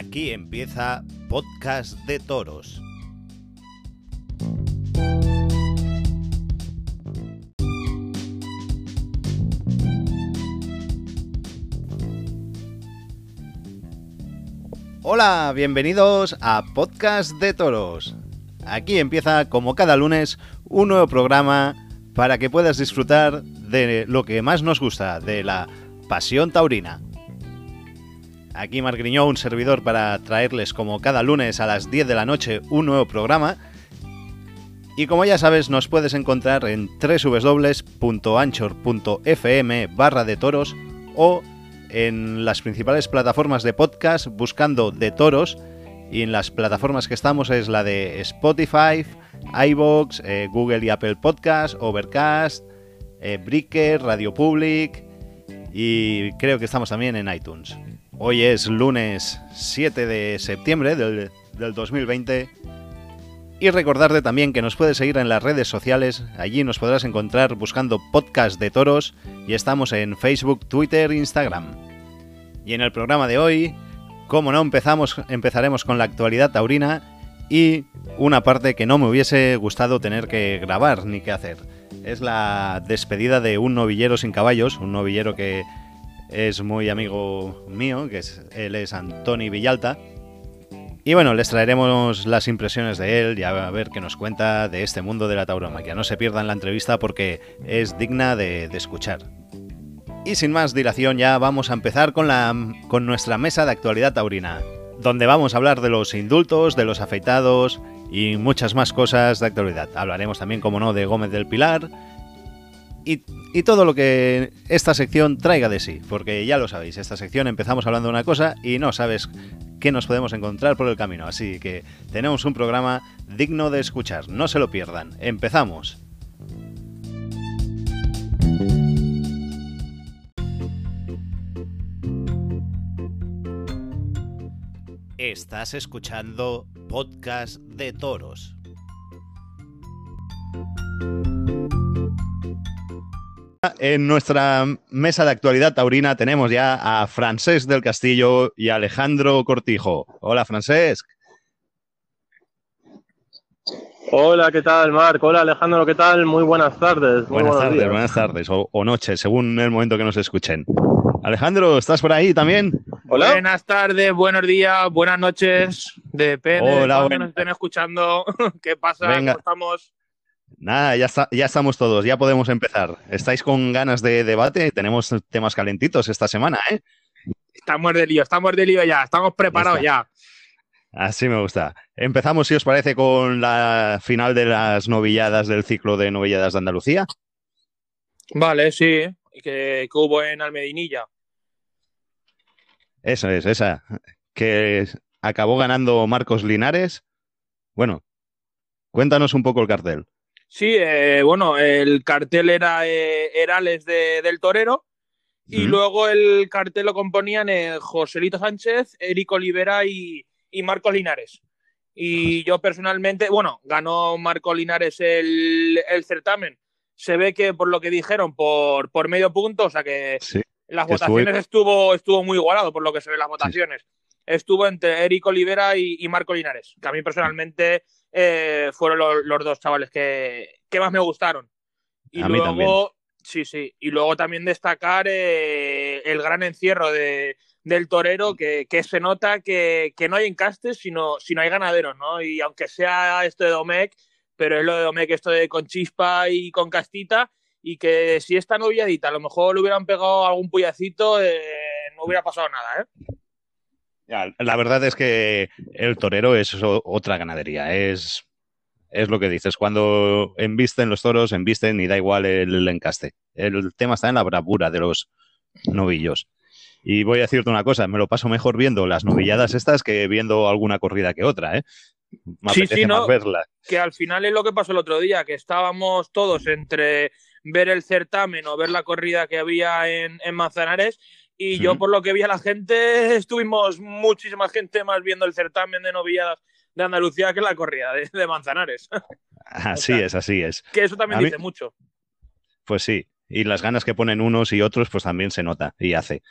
Aquí empieza Podcast de Toros. Hola, bienvenidos a Podcast de Toros. Aquí empieza, como cada lunes, un nuevo programa para que puedas disfrutar de lo que más nos gusta, de la pasión taurina. Aquí Marc Griñó, un servidor para traerles como cada lunes a las 10 de la noche un nuevo programa. Y como ya sabes, nos puedes encontrar en www.anchor.fm barra de toros o en las principales plataformas de podcast buscando de toros y en las plataformas que estamos es la de Spotify, iBox, eh, Google y Apple Podcast, Overcast, eh, Breaker, Radio Public y creo que estamos también en iTunes. Hoy es lunes 7 de septiembre del, del 2020 y recordarte también que nos puedes seguir en las redes sociales, allí nos podrás encontrar buscando podcast de toros y estamos en Facebook, Twitter Instagram. Y en el programa de hoy, como no empezamos, empezaremos con la actualidad taurina y una parte que no me hubiese gustado tener que grabar ni que hacer. Es la despedida de un novillero sin caballos, un novillero que es muy amigo mío, que es, él es Antoni Villalta, y bueno, les traeremos las impresiones de él y a ver qué nos cuenta de este mundo de la tauromaquia. No se pierdan la entrevista porque es digna de, escuchar. Y sin más dilación ya vamos a empezar con, la, con nuestra mesa de actualidad taurina, donde vamos a hablar de los indultos, de los afeitados y muchas más cosas de actualidad. Hablaremos también, como no, de Gómez del Pilar y, todo lo que esta sección traiga de sí, porque ya lo sabéis, esta sección empezamos hablando de una cosa y no sabes qué nos podemos encontrar por el camino, así que tenemos un programa digno de escuchar, no se lo pierdan, empezamos. Estás escuchando Podcast de Toros. En nuestra mesa de actualidad taurina tenemos ya a Francés del Castillo y a Alejandro Cortijo. Hola, Francés. Hola, ¿qué tal, Marc? Hola, Alejandro, ¿qué tal? Muy buenas tardes. Muy buenas tardes, días. buenas tardes o, o noches, según el momento que nos escuchen. Alejandro, ¿estás por ahí también? Hola. Buenas tardes, buenos días, buenas noches. Depende Hola, de cuando nos estén escuchando. ¿Qué pasa? Venga. ¿Cómo estamos? Nada, ya, está, ya estamos todos, ya podemos empezar. ¿Estáis con ganas de debate? Tenemos temas calentitos esta semana, ¿eh? Estamos de lío, estamos de lío ya, estamos preparados ya. Así me gusta. Empezamos, si os parece, con la final de las novilladas del ciclo de novilladas de Andalucía. Vale, sí, que, que hubo en Almedinilla. Eso es, esa. Que acabó ganando Marcos Linares. Bueno, cuéntanos un poco el cartel. Sí, eh, bueno, el cartel era eh, Herales de, del Torero y Mm. luego el cartel lo componían eh, Joselito Sánchez, Eric Olivera y, y Marcos Linares. Y yo personalmente, bueno, ganó Marco Linares el, el certamen. Se ve que por lo que dijeron, por, por medio punto, o sea que Sí. las que votaciones estuvo, estuvo muy igualado por lo que se ve las votaciones. Estuvo entre Eric Olivera y, y Marco Linares, que a mí personalmente eh, fueron los, los dos chavales que, que más me gustaron. Y A mí luego, sí, sí, y luego también destacar eh, el gran encierro de, del torero, que, que se nota que, que no hay encastes, sino, sino hay ganaderos, ¿no? Y aunque sea esto de Domecq, pero es lo de Domecq, esto de con chispa y con castita, y que si esta noviadita a lo mejor le hubieran pegado algún puyacito, eh, no hubiera pasado nada, ¿eh? La verdad es que el torero es otra ganadería. Es, es lo que dices. Cuando embisten los toros, embisten y da igual el encaste. El tema está en la bravura de los novillos. Y voy a decirte una cosa, me lo paso mejor viendo las novilladas estas que viendo alguna corrida que otra, ¿eh? Me Sí, sí, ¿no? que al final es lo que pasó el otro día, que estábamos todos entre ver el certamen o ver la corrida que había en, en Manzanares. Y yo, por lo que vi a la gente, estuvimos muchísima gente más viendo el certamen de novilladas de Andalucía que la corrida de, de Manzanares. Así O sea, es, así es. que eso también A mí- dice mucho. Pues sí. Y las ganas que ponen unos y otros, pues también se nota y hace.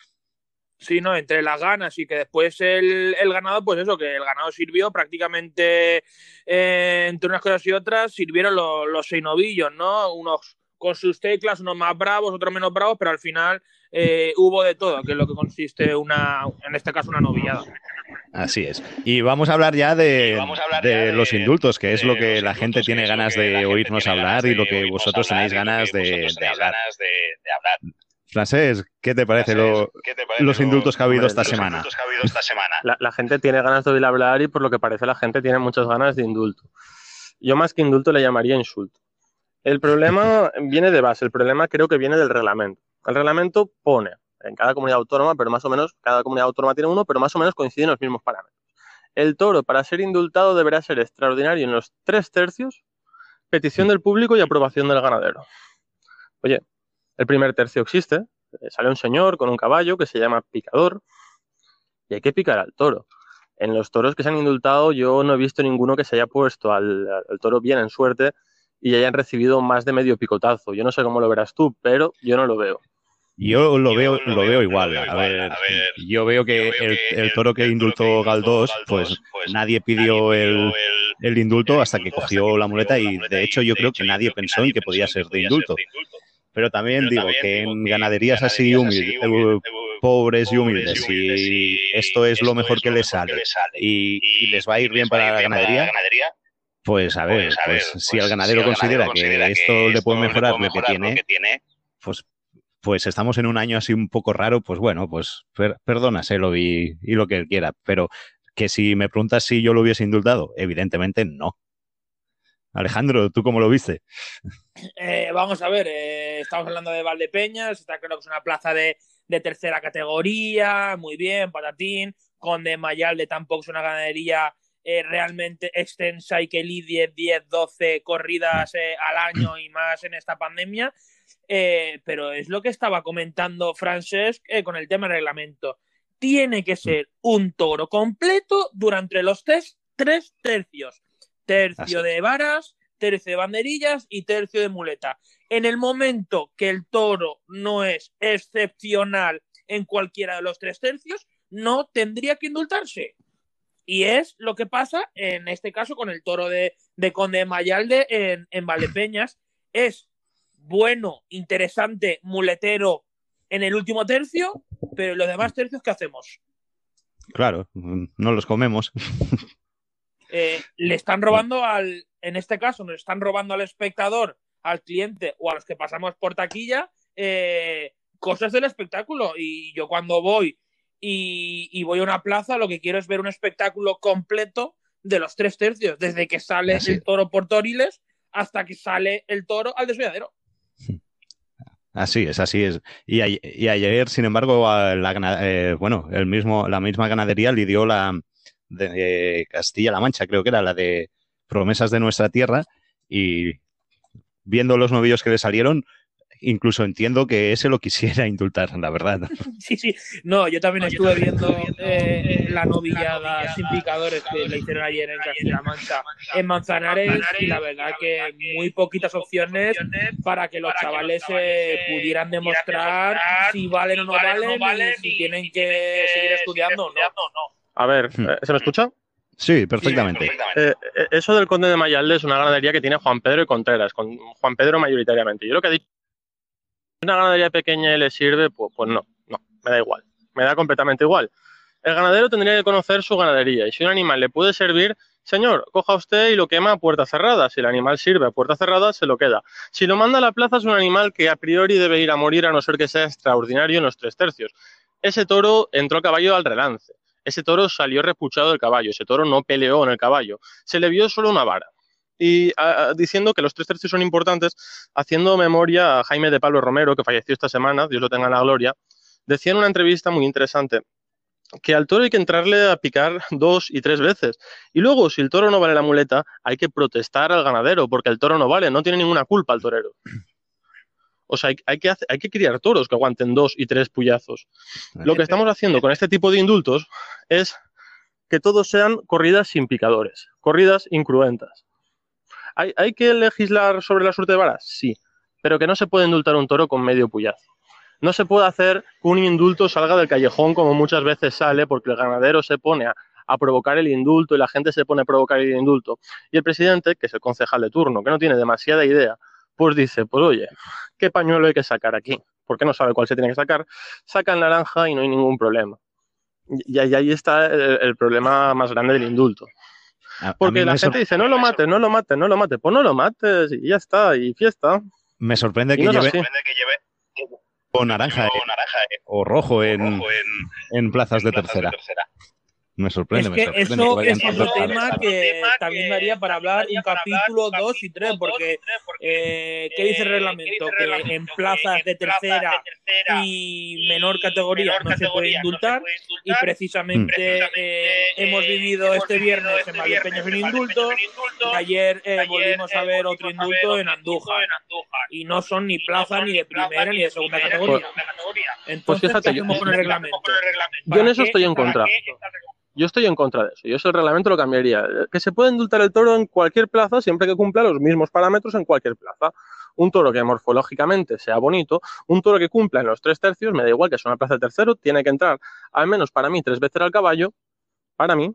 Sí, ¿no? Entre las ganas y que después el, el ganado, pues eso, que el ganado sirvió prácticamente eh, entre unas cosas y otras, sirvieron los seis novillos, ¿no? Unos con sus teclas, unos más bravos, otros menos bravos, pero al final eh, hubo de todo, que es lo que consiste una, en este caso, una novillada. Así es. Y vamos a hablar ya de, de los indultos, que es lo que la gente tiene ganas de oírnos hablar y lo que vosotros tenéis ganas de, de hablar. Francés, ¿qué te parece, lo, ¿qué te parece los indultos que ha habido Hombre, esta los semana? indultos que ha habido esta semana? La, la gente tiene ganas de oír hablar y por lo que parece la gente tiene muchas ganas de indulto. Yo más que indulto le llamaría insulto. El problema viene de base, el problema creo que viene del reglamento. El reglamento pone en cada comunidad autónoma, pero más o menos, cada comunidad autónoma tiene uno, pero más o menos coinciden los mismos parámetros. El toro, para ser indultado, deberá ser extraordinario en los tres tercios, petición del público y aprobación del ganadero. Oye, el primer tercio existe, eh, sale un señor con un caballo que se llama picador y hay que picar al toro. En los toros que se han indultado yo no he visto ninguno que se haya puesto al, al toro bien en suerte y hayan recibido más de medio picotazo. Yo no sé cómo lo verás tú, pero yo no lo veo. Yo lo veo, lo veo igual. A ver, yo veo que el, el toro que indultó Galdós, pues nadie pidió el, el indulto hasta que cogió la muleta y de hecho yo creo que nadie pensó en que podía ser de indulto. Pero también digo que en ganaderías así humildes, eh, pobres y humildes, si esto es lo mejor que les sale y, y les va a ir bien para la ganadería, pues a ver, pues si el ganadero considera que esto le puede mejorar lo que tiene, pues pues estamos en un año así un poco raro, pues bueno, pues per perdónaselo y, y lo que él quiera. Pero que si me preguntas si yo lo hubiese indultado, evidentemente no. Alejandro, ¿tú cómo lo viste? Eh, vamos a ver, eh, estamos hablando de Valdepeñas, está claro que es una plaza de, de, tercera categoría, muy bien, patatín, Conde Mayalde tampoco es una ganadería eh, realmente extensa y que lidie 10, 12 corridas eh, al año y más en esta pandemia, eh, pero es lo que estaba comentando Francesc con el tema del reglamento. Tiene que ser un toro completo durante los tres, tres tercios tercio de varas, tercio de banderillas y tercio de muleta. En el momento que el toro no es excepcional en cualquiera de los tres tercios, no tendría que indultarse. Y es lo que pasa en este caso con el toro de, de Conde Mayalde en, en Valdepeñas. Es bueno, interesante, muletero en el último tercio, pero los demás tercios, ¿qué hacemos? Claro, no los comemos. Eh, le están robando al, en este caso, nos están robando al espectador, al cliente o a los que pasamos por taquilla, eh, cosas del espectáculo. Y yo cuando voy y, y, voy a una plaza, lo que quiero es ver un espectáculo completo de los tres tercios, desde que sale Así. el toro por Toriles hasta que sale el toro al desolladero. Así es, así es. Y, y ayer, sin embargo, la, eh, bueno, el mismo, la misma ganadería lidió la, de Castilla-La Mancha, creo que era la de Promesas de nuestra tierra, y viendo los novillos que le salieron, incluso entiendo que ese lo quisiera indultar, la verdad. Sí, sí. No, yo también estuve viendo eh, la novillada sin picadores que le hicieron ayer en Castilla-La Mancha, en Manzanares, y la verdad que muy poquitas opciones para que los chavales eh, pudieran demostrar si valen o no valen, y si tienen que seguir estudiando o no. A ver, ¿se me escucha? Sí, perfectamente. Sí, perfectamente. Eh, eso del Conde de Mayalde es una ganadería que tiene Juan Pedro y Contreras, con Juan Pedro mayoritariamente. Yo lo que he dicho, una ganadería pequeña y le sirve, pues, no, no, me da igual, me da completamente igual. El ganadero tendría que conocer su ganadería y si un animal le puede servir, señor, coja usted y lo quema a puerta cerrada. Si el animal sirve a puerta cerrada, se lo queda. Si lo manda a la plaza, es un animal que a priori debe ir a morir a no ser que sea extraordinario en los tres tercios. Ese toro entró a caballo al relance ese toro salió repuchado del caballo, ese toro no peleó en el caballo, se le vio solo una vara. Y diciendo que los tres tercios son importantes, haciendo memoria a Jaime de Pablo Romero, que falleció esta semana, Dios lo tenga en la gloria, decía en una entrevista muy interesante que al toro hay que entrarle a picar dos y tres veces. Y luego, si el toro no vale la muleta, hay que protestar al ganadero, porque el toro no vale, no tiene ninguna culpa el torero. O sea, hay, que hay, que criar toros que aguanten dos y tres puyazos. Lo que estamos haciendo con este tipo de indultos es que todos sean corridas sin picadores, corridas incruentas. ¿Hay, ¿Hay, que legislar sobre la suerte de varas? Sí, pero que no se puede indultar un toro con medio puyazo. No se puede hacer que un indulto salga del callejón como muchas veces sale porque el ganadero se pone a, provocar el indulto y la gente se pone a provocar el indulto. Y el presidente, que es el concejal de turno, que no tiene demasiada idea, pues dice, pues oye, ¿qué pañuelo hay que sacar aquí? Porque no sabe cuál se tiene que sacar. Saca el naranja y no hay ningún problema. Y, ahí está el problema más grande del indulto. A- Porque la gente dice, no lo mates, no lo mates, no lo mates. Pues no lo mates y ya está, y fiesta. me sorprende que no es lleve o naranja eh, o rojo en, en plazas de tercera. Me sorprende, Es me sorprende eso es otro tema que también daría para hablar un capítulo 2 y 3, porque eh, ¿qué dice el reglamento? Que en plazas de tercera y menor categoría no se puede indultar. Y precisamente eh, hemos vivido este viernes en Valdepeñas un indulto. Y ayer eh, volvimos a ver otro indulto en Andújar. y no son ni plaza ni de primera ni de segunda categoría. Entonces, Pues fíjate, ¿qué yo- hacemos con el reglamento? Yo en ¿Para eso estoy en contra. Yo estoy en contra de eso. Yo eso el reglamento lo cambiaría. Que se puede indultar el toro en cualquier plaza siempre que cumpla los mismos parámetros en cualquier plaza. Un toro que morfológicamente sea bonito, un toro que cumpla en los tres tercios, me da igual que sea una plaza de tercero, tiene que entrar al menos para mí tres veces al caballo, para mí,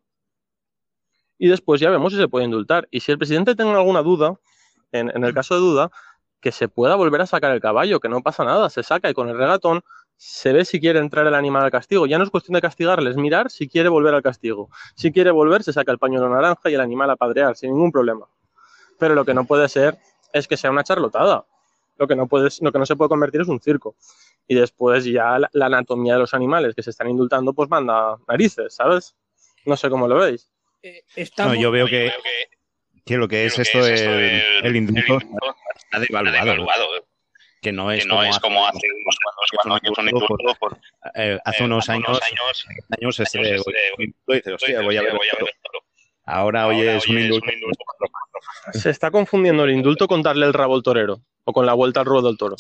y después ya vemos si se puede indultar. Y si el presidente tiene alguna duda, en, en el caso de duda, que se pueda volver a sacar el caballo, que no pasa nada, se saca y con el regatón se ve si quiere entrar el animal al castigo. Ya no es cuestión de castigarle, es mirar si quiere volver al castigo. Si quiere volver, se saca el pañuelo naranja y el animal a padrear, sin ningún problema. Pero lo que no puede ser es que sea una charlotada. Lo que no, puede, lo que no se puede convertir es un circo. Y después ya la, la anatomía de los animales que se están indultando, pues manda narices, ¿sabes? No sé cómo lo veis. Eh, No, yo veo que, que lo que es esto, el, el indulto está devaluado. Que no es, como, hace, como hace un indulto por- eh, hace unos años, años este, años, un este, indulto y dices, hostia, voy a ver esto. Ahora, oye, es un indulto. Se está confundiendo el indulto con darle el rabo al torero o con la vuelta al ruedo del toro.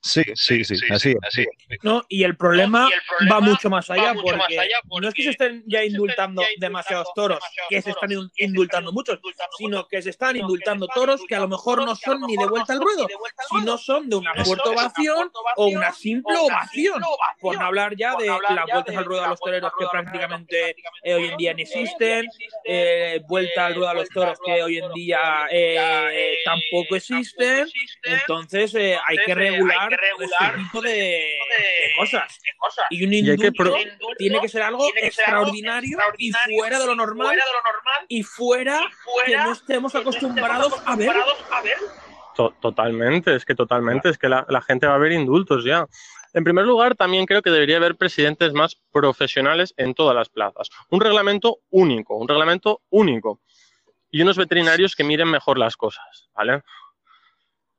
Sí, sí, sí, así. así. No, y el problema, Y el problema va mucho más allá, va mucho más porque, no es que se estén ya se indultando estén ya demasiados indultando toros, demasiados que se están toros, indultando muchos, indultando sino que se están indultando toros que a lo mejor no toros que a lo son ni de mejor vuelta al no son ruedo, ni de vuelta al sino ruedo, son de una sino son de puerta una ovación puerta o una ovación simple o una ovación. simple ovación. Por no hablar ya de las vueltas al ruedo a los toreros que prácticamente eh, hoy en día no existen, existen, eh, vuelta al ruedo a los toros que hoy en día eh, tampoco existen. Entonces eh, hay que regular este tipo de, de cosas. Y un Y hay que indulto pro- tiene que ser algo extraordinario y fuera de lo normal y fuera que no estemos acostumbrados a ver. To- totalmente, es que totalmente, es que la, la gente va a ver indultos ya. En primer lugar, también creo que debería haber presidentes más profesionales en todas las plazas. Un reglamento único, un reglamento único. Y unos veterinarios que miren mejor las cosas, ¿vale?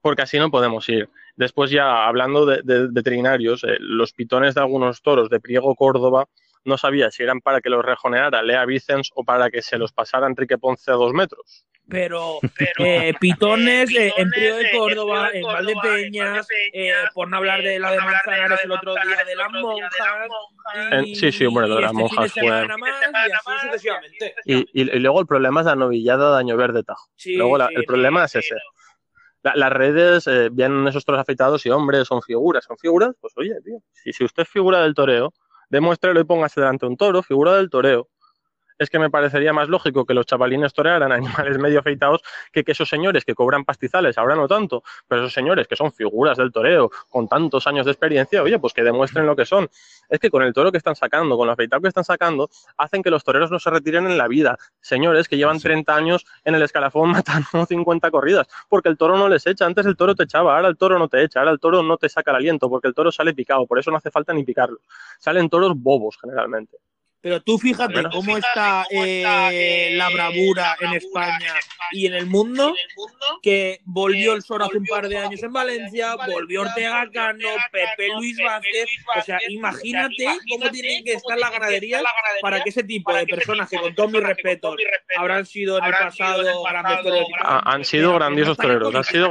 Porque así no podemos ir. Después ya hablando de, de veterinarios, eh, los pitones de algunos toros de Priego Córdoba no sabía si eran para que los rejoneara Lea Vicens o para que se los pasara Enrique Ponce a dos metros. Pero, eh, pitones eh, en Prío de Córdoba, en Valdepeñas, eh, por no hablar de la de Manzanares el otro día de las monjas. En- sí, sí, bueno, de las este monjas fue- y así sucesivamente. Y, y- y luego el problema es la novillada de Año Verde Tajo. Sí, luego la- sí, el problema sí, es ese. La- las redes eh, vienen esos toros afeitados y, hombre, son figuras. ¿Son figuras? Pues oye, tío, si, si usted es figura del toreo, demuéstrelo y póngase delante un toro, figura del toreo. Es que me parecería más lógico que los chavalines torearan animales medio afeitados que que esos señores que cobran pastizales, ahora no tanto, pero esos señores que son figuras del toreo con tantos años de experiencia, oye, pues que demuestren lo que son. Es que con el toro que están sacando, con lo afeitado que están sacando, hacen que los toreros no se retiren en la vida. Señores que llevan Sí. 30 años en el escalafón matando 50 corridas, porque el toro no les echa. Antes el toro te echaba, ahora el toro no te echa, ahora el toro no te saca el aliento, porque el toro sale picado, por eso no hace falta ni picarlo. Salen toros bobos generalmente. Pero tú fíjate cómo está eh, la bravura en España y en el mundo, que volvió el Soro hace un par de años en Valencia, volvió Ortega Cano, Pepe Luis Vázquez. O sea, imagínate cómo tienen que estar las ganaderías para que ese tipo de personas, que con todos mis respetos habrán sido en el pasado grandes toreros han sido grandiosos toreros, han sido.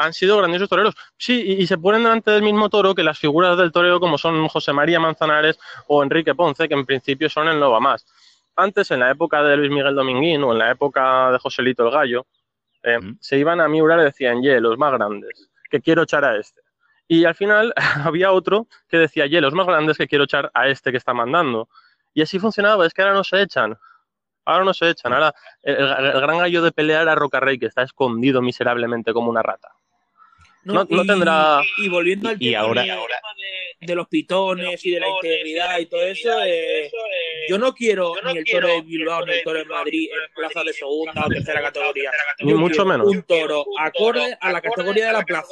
Han sido grandiosos toreros. Sí, y, y se ponen delante del mismo toro que las figuras del toreo como son José María Manzanares o Enrique Ponce, que en principio son el Nova Más. Antes, en la época de Luis Miguel Dominguín o en la época de Joselito el Gallo, eh, Mm. se iban a miurar y decían, ye, los más grandes, que quiero echar a este. Y al final había otro que decía, ye, los más grandes que quiero echar a este que está mandando. Y así funcionaba, es que ahora no se echan. Ahora no se echan. Ahora el, el gran gallo de pelea era Rocarrey, que está escondido miserablemente como una rata. No, no y, tendrá- Y volviendo al Y tema ahora- de, de los pitones y de la integridad y todo eso, eh, yo no quiero ni el toro de Bilbao ni el toro de Madrid en plaza de segunda o tercera categoría. Ni mucho menos. Un toro acorde a la categoría de la plaza.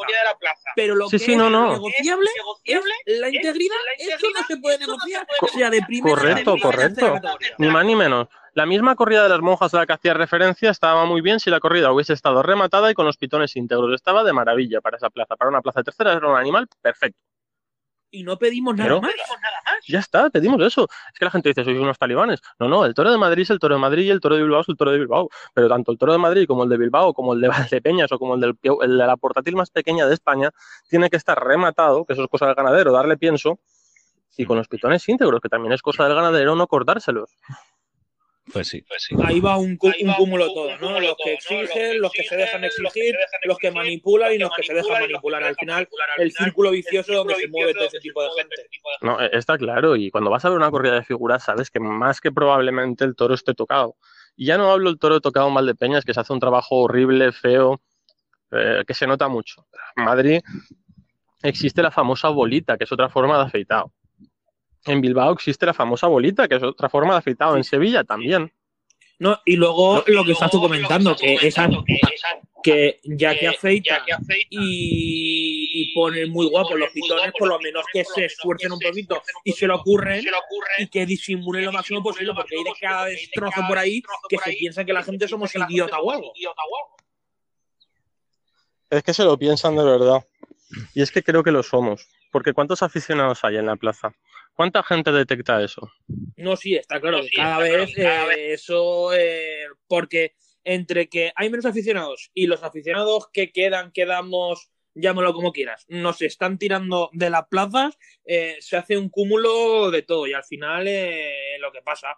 Pero lo Sí, que sí, es no, no. negociable es la integridad. Eso no se puede negociar, sea de primera, Correcto, correcto. Ni más ni menos. La misma corrida de las monjas a la que hacía referencia estaba muy bien si la corrida hubiese estado rematada y con los pitones íntegros. Estaba de maravilla para esa plaza. Para una plaza tercera era un animal perfecto. Y no pedimos nada Pero- más. Ya está, pedimos eso. Es que la gente dice, sois unos talibanes. No, no, el toro de Madrid es el toro de Madrid y el toro de Bilbao es el toro de Bilbao. Pero tanto el toro de Madrid como el de Bilbao, como el de Valdepeñas o como el, del, el de la portátil más pequeña de España, tiene que estar rematado, que eso es cosa del ganadero, darle pienso, y con los pitones íntegros, que también es cosa del ganadero no cortárselos. Pues sí. Ahí va un, cúmulo todo, ¿no? Los que exigen, los que se dejan exigir, los que manipulan y los que se dejan manipular. Al final, el círculo vicioso donde se mueve todo ese tipo de gente. No, está claro. Y cuando vas a ver una corrida de figuras, sabes que más que probablemente el toro esté tocado. Y ya no hablo del toro tocado en Valdepeñas, que se hace un trabajo horrible, feo, eh, que se nota mucho. En Madrid existe la famosa bolita, que es otra forma de afeitado. En Bilbao existe la famosa bolita, que es otra forma de afeitado. En Sevilla también. No, y luego lo que estás tú comentando, que esa que ya que afeita y, y ponen muy guapos los pitones, por lo menos que se esfuercen un poquito y se lo ocurren y que disimulen lo máximo posible, porque hay de cada destrozo por ahí que se piensa que la gente somos idiota o algo. Es que se lo piensan de verdad. Y es que creo que lo somos. Porque ¿cuántos aficionados hay en la plaza? ¿Cuánta gente detecta eso? No, sí, está claro cada vez eh, eso, eh, porque entre que hay menos aficionados y los aficionados que quedan, quedamos, llámalo como quieras, nos están tirando de las plazas, eh, se hace un cúmulo de todo y al final eh, lo que pasa,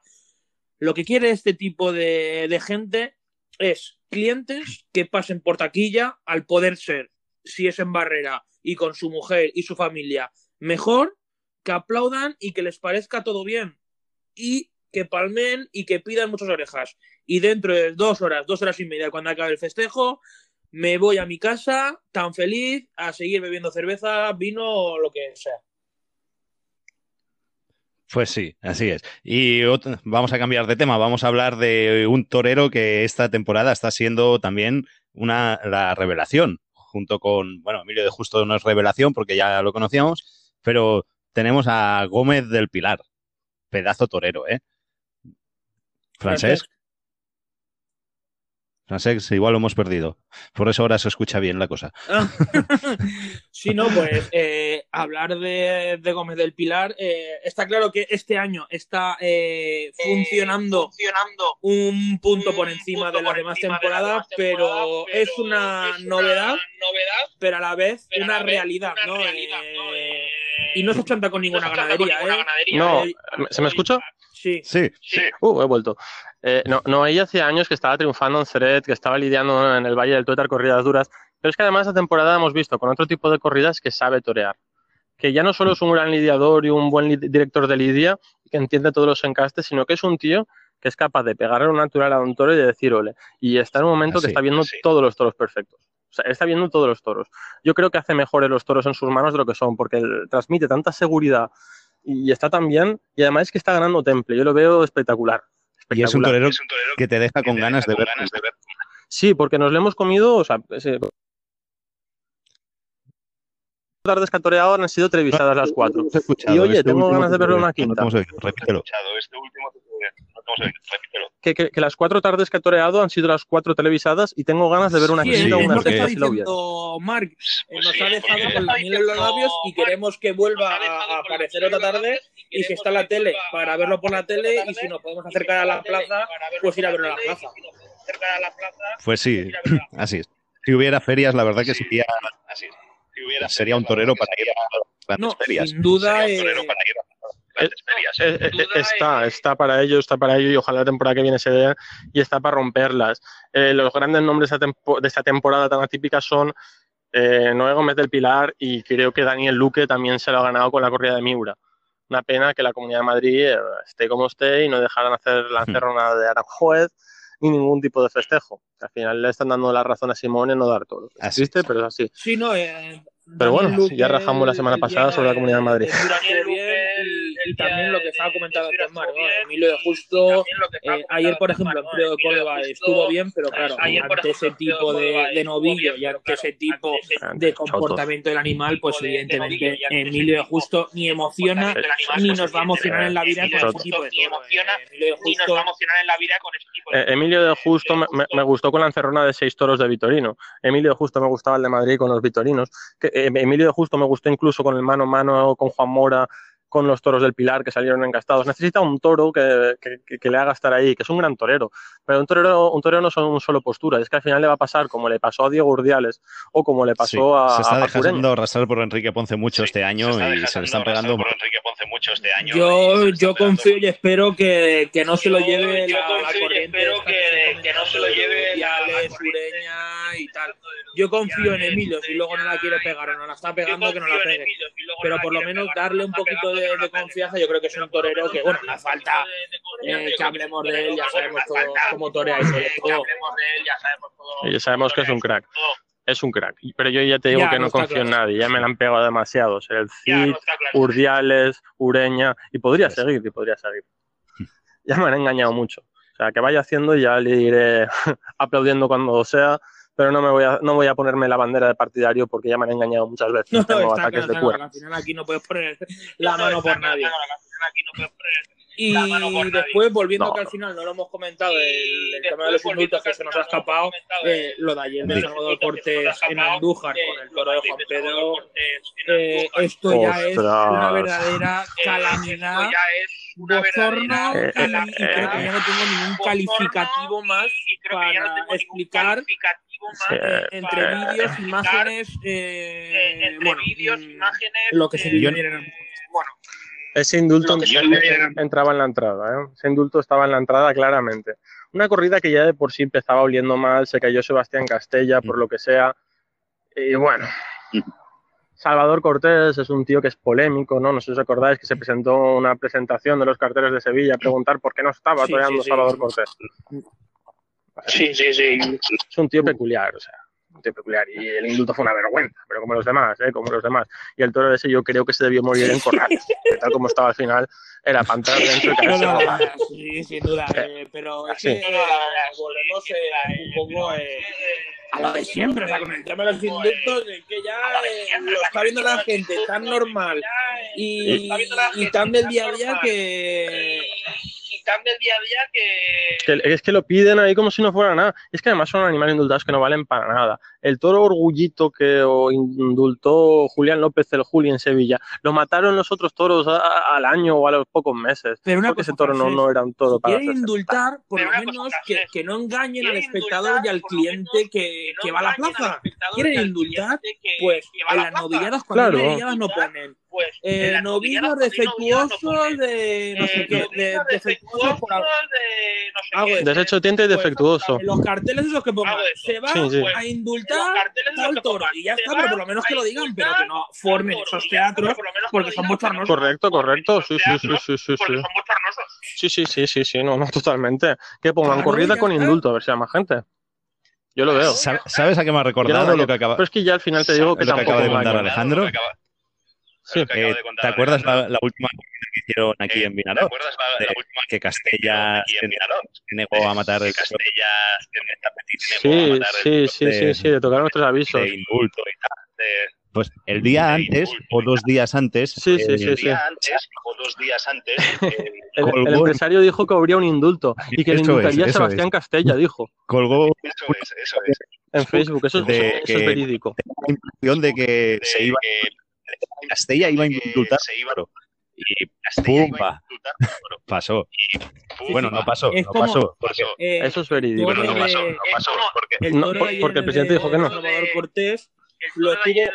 lo que quiere este tipo de, de gente es clientes que pasen por taquilla al poder ser, si es en barrera y con su mujer y su familia, mejor que aplaudan y que les parezca todo bien y que palmen y que pidan muchas orejas. Y dentro de dos horas, dos horas y media, cuando acabe el festejo, me voy a mi casa tan feliz a seguir bebiendo cerveza, vino o lo que sea. Pues sí, así es. Y vamos a cambiar de tema, vamos a hablar de un torero que esta temporada está siendo también una la revelación, junto con, bueno, Emilio de Justo no es revelación porque ya lo conocíamos, pero tenemos a Gómez del Pilar, pedazo torero, ¿eh? Francesc, Francesc, igual lo hemos perdido. Por eso ahora se escucha bien la cosa. Sí, no, pues eh, hablar de, Gómez del Pilar, eh, está claro que este año está eh, funcionando un punto por encima de las demás temporadas, pero es una novedad, pero a la vez una realidad, ¿no? Eh, y no se chanta con ninguna ganadería, ¿eh? No, Eh, ¿se me escucha? Sí. Sí, Uh, he vuelto. Eh, no, no, ella hace años que estaba triunfando en Ceret, que estaba lidiando en el Valle del Tuétar corridas duras, pero es que además esta temporada hemos visto con otro tipo de corridas que sabe torear. Que ya no solo es un gran lidiador y un buen li- director de lidia, que entiende todos los encastes, sino que es un tío que es capaz de pegarle un natural a un toro y de decir ole. Y está en un momento Así, que está viendo todos los toros perfectos. O sea, está viendo todos los toros. Yo creo que hace mejores los toros en sus manos de lo que son, porque él transmite tanta seguridad y está tan bien, y además es que está ganando temple. Yo lo veo espectacular. y es un torero que te deja con ganas de ver. Sí, porque nos lo hemos comido, o sea, ese- tardes han sido televisadas las cuatro. Y oye, este tengo ganas de verlo en una quinta. no Repítelo. Que, que- que las cuatro tardes que ha toreado han sido las cuatro televisadas y tengo ganas de ver una Sí, es una lo que está diciendo Mark. Eh, nos ha dejado con la miel en los labios y queremos que vuelva a, aparecer otra tarde. Y si está en la tele, para verlo por la tele. Y si nos podemos acercar a la plaza, pues ir a verlo a la plaza. Pues sí, así es. Si hubiera ferias, la verdad que sería, sería un torero para ir a las No, grandes ferias. sin duda. eh, Eh, eh, eh, está, está para ello, está para ello y ojalá la temporada que viene se dé y está para romperlas. Eh, los grandes nombres de esta tempo- de esta temporada tan atípica son eh, Noé Gómez del Pilar y creo que Daniel Luque también se lo ha ganado con la corrida de Miura. Una pena que la Comunidad de Madrid eh, esté como esté y no dejaran hacer la encerrona de Aranjuez ni ningún tipo de festejo. Al final le están dando la razón a Simón en no dar todo. Es Así triste, pero es así. Sí, no, eh, Pero bueno, ya rajamos la semana pasada sobre la Comunidad de Madrid. Y, también lo que estaba comentando de antes Mar, ¿no? estuvo bien, Emilio de Justo, eh, ayer, por ejemplo, en Trío de Emilio de Córdoba estuvo bien, pero claro, ayer, por ante ese ejemplo, tipo de de, novillo bien, y ante ese claro, tipo de comportamiento del animal, pues evidentemente ese Emilio de Justo ni emociona ni pues, nos va a emocionar en la vida Emilio con de ese tipo de toro. Eh, Emilio de Justo va a emocionar en la vida con ese tipo de Eh, Emilio de Justo me, gustó con la encerrona de seis toros de Vitorino. Emilio de Justo me gustaba el de Madrid con los Vitorinos. Eh, Emilio de Justo me gustó incluso con el mano a mano con Juan Mora, con los toros del Pilar que salieron encastados. Necesita un toro que, que- le haga estar ahí, que es un gran torero. Pero un torero, un torero no son un solo postura. Es que al final le va a pasar como le pasó a Diego Urdiales o como le pasó Sí, a, se está a dejando arrastrar por Enrique Ponce mucho este año y se le están pegando. Enrique Ponce mucho este año. Yo, yo confío y espero que, que no se lo lleve yo la, corriente espero que- que no se lo lleve la- y tal. Yo confío en Emilio, si luego no la quiere pegar o no la está pegando, que no la pegue. Pero por lo menos darle un poquito de, de confianza, yo creo que es un torero que, bueno, le falta eh, que hablemos de él, ya sabemos todo cómo torea y sobre todo. Ya sabemos que es un crack. Es un crack. Pero yo ya te digo Ya, que no confío en nadie. Ya me la han pegado demasiados. El Ya, Cid, no claro. Urdiales, Ureña, y podría Pues- seguir, y podría seguir. Ya me han engañado mucho. O sea, que vaya haciendo y ya le iré aplaudiendo cuando sea, pero no me voy a, no voy a ponerme la bandera de partidario porque ya me han engañado muchas veces. No, Tengo está ataques claro, de cuerda. al final aquí no puedes poner la mano por nadie. Y después, volviendo No, que al final no lo hemos comentado, el, tema de los indultos que volviendo se nos que ha escapado, eh, lo de ayer de. Salvador que Cortés en escapado, Andújar eh, con el toro de Juan Pedro, eh, esto ya es una verdadera Eh, calamidad, esto ya es una bochorno, verdadera Eh, y, eh, y creo que ya no tengo ningún calificativo más y creo que ya no para explicar eh, entre eh, vídeos, imágenes, eh, eh, entre bueno, vídeos, mm, imágenes, lo que se vivió en bueno, Ese indulto entraba en la entrada, ¿eh? Ese indulto estaba en la entrada claramente. Una corrida que ya de por sí empezaba oliendo mal, se cayó Sebastián Castella, por lo que sea. Y bueno, Salvador Cortés es un tío que es polémico, ¿no? No sé si os acordáis que se presentó una presentación de los carteles de Sevilla a preguntar por qué no estaba Sí, toreando sí, sí. Salvador Cortés. Sí, sí, sí. Es un tío peculiar, o sea, un tío peculiar. Y el indulto fue una vergüenza, pero como los demás, ¿eh? Como los demás. Y el toro ese yo creo que se debió morir en corrales. que tal como estaba al final, era entrar dentro y No, no, no, sí, sin duda, eh, pero es que eh, volvemos eh, un poco eh, a lo de siempre, o sea, con el tema de los indultos, es que ya lo está viendo la gente tan normal y, y tan del día a día que... Y tan del día a día que... Que es que lo piden ahí como si no fuera nada. Es que además son animales indultados que no valen para nada. El toro orgullito que indultó Julián López el Juli en Sevilla, lo mataron los otros toros a- a- al año o a los pocos meses. Pero una porque cosa, ese toro no, no era un toro si para quieren indultar, por lo cosa, menos que, que no engañen al espectador y al cliente que, no que va a la plaza. espectador Quieren indultar, Pues que va a en la las novilladas, cuando Claro. novilladas no ponen Pues, eh, en las novillos novilladas, cuando hay novilladas, no defectuosos ponen, de no sé eh, qué, de, defectuosos por algo. de no sé Algo qué. de- Desecho tiente y Pues, defectuoso. Los carteles esos que pongan, se va Sí, sí. a indultar que toro y ya está, pero por lo menos que lo digan, pero que no formen esos teatros porque son bochornosos. Correcto, correcto. Sí, sí, sí, sí, sí, Porque sí. son bochornosos. Sí, sí, sí, sí, sí, no, no, totalmente. Que pongan corrida con indulto, a ver si hay más gente. Yo lo veo. ¿Sab- ¿Sabes a qué me ha recordado lo que acaba, Pero es que ya al final te digo que lo que tampoco acaba de contar Alejandro? Sí. Eh, ¿Te acuerdas la, la última que hicieron aquí en ¿Te Vinaló? acuerdas la, la De- última Que Castella en se negó a matar el Castella en Sí, sí, sí, sí, sí, de tocar nuestros avisos. de indulto y tal. de Pues el día de antes o dos días antes, Sí, sí, eh, sí, sí. día antes o dos días antes eh, El, el empresario dijo que habría un indulto y que le es, indultaría a eso Sebastián Castella, dijo colgó eso es, eso es. en Facebook. Eso, es- De eso es que- verídico. la impresión de que De se iba, que Castella iba a indultar, se iba y Castella iba a pumba, indultar, pero pasó. pumba. Bueno, no pasó, Es no como- pasó. Eh, Eso es verídico. no pasó, no pasó, porque el No, porque el presidente de dijo que no. Salvador Cortés, el lo tuvo de- de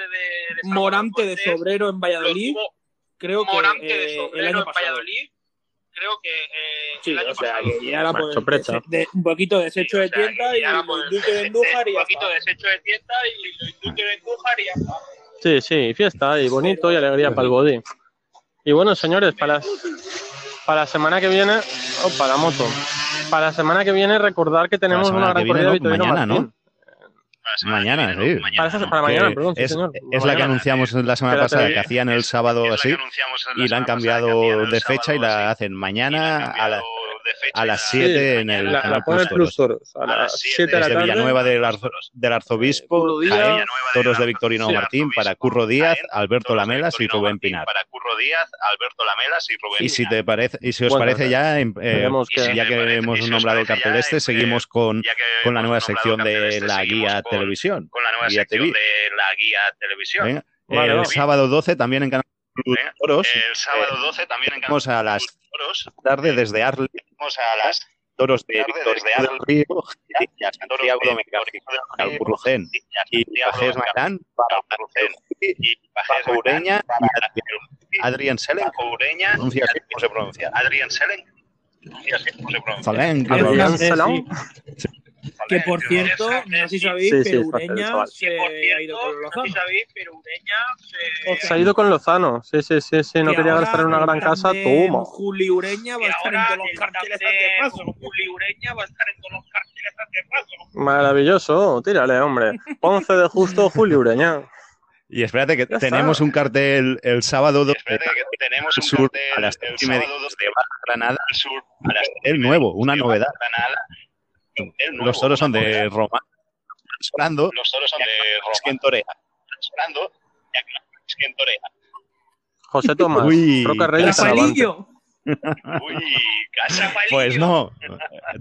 Salvador Morante de Sobrero en lo Valladolid, creo que Morante de eh, el en pasado. Valladolid, creo que eh, Sí, o sea, que ya de- un poquito deshecho de tienda y ya la el pones Duque de Andújar y Un poquito desecho de tienda y el Duque de Andújar y ya está. Sí, sí, fiesta y bonito y alegría para el body. Y bueno, señores, para, para la semana que viene, opa, la moto. Para la semana que viene, recordar que tenemos una gran corrida de no, Vitorino mañana, Martín. Para semana Mañana, que viene, sí. mañana, Para, ¿no? para mañana, perdón, sí, es, señor. es la que Mañana. anunciamos la semana pasada, tele- que hacían el sábado así, y la han cambiado de fecha y la hacen mañana a, la- cambiado de fecha a las la- 7 en La, el la Canal pone el Plus Toros. A A las las 7 de la Desde tarde. Villanueva del, Arzo- del Arzobispo, Curro Díaz, Jaén, Villanueva toros de Victorino Martín para Curro Díaz, Jaén, Alberto Lamelas y Rubén Pinar. Para Curro Díaz, Alberto Lamelas y Rubén Y si Pinar. te parece, y si os Bueno, parece ya, eh, que- ya te que hemos nombrado el cartel ya, este, eh, seguimos con, ya con la nueva sección de este, la guía televisión. Con la nueva sección de la guía televisión. El sábado 12 también en Canal Toros, El sábado 12 también en vamos a las Toros. tarde desde Arles, Vamos a las toros de desde del Arles. Río, y a Santiago de al Burrucén y Pajés Mairán, para Marcel y Ureña y Adrián Selen. Ureña Pronuncia así como se pronuncia. Adrián Selen. Y así es como se pronuncia. Salen, Adrián Adrián Eh, Salón. Que por cierto, no sé si sabéis, Sí, pero Ureña se ha ido con los no sé si sabéis, pero Ureña se... Ha ido con Lozano. Sí, sí, sí, sí. No que quería gastar en una gran casa. Toma. Juli Ureña va a estar en todos los el carteles hace paso. Juli Ureña va a estar en todos los carteles hace paso. Maravilloso. Tírale, hombre. Ponce de justo, Julio Ureña. Y espérate que Ya está. tenemos un cartel el sábado Y 12 espérate que tenemos un sur cartel a las el 3 y media 2 de Baja Granada. al sur a las El nuevo, una de novedad. Granada. Nuevo, Los toros son de. Roma. Sonando, Los toros son de es que en Roma. torea. Sonando, es que en torea. José Tomás. Uy, Roca Reyes Talavante. Rafaelillo. Uy, casa palillo. Pues no,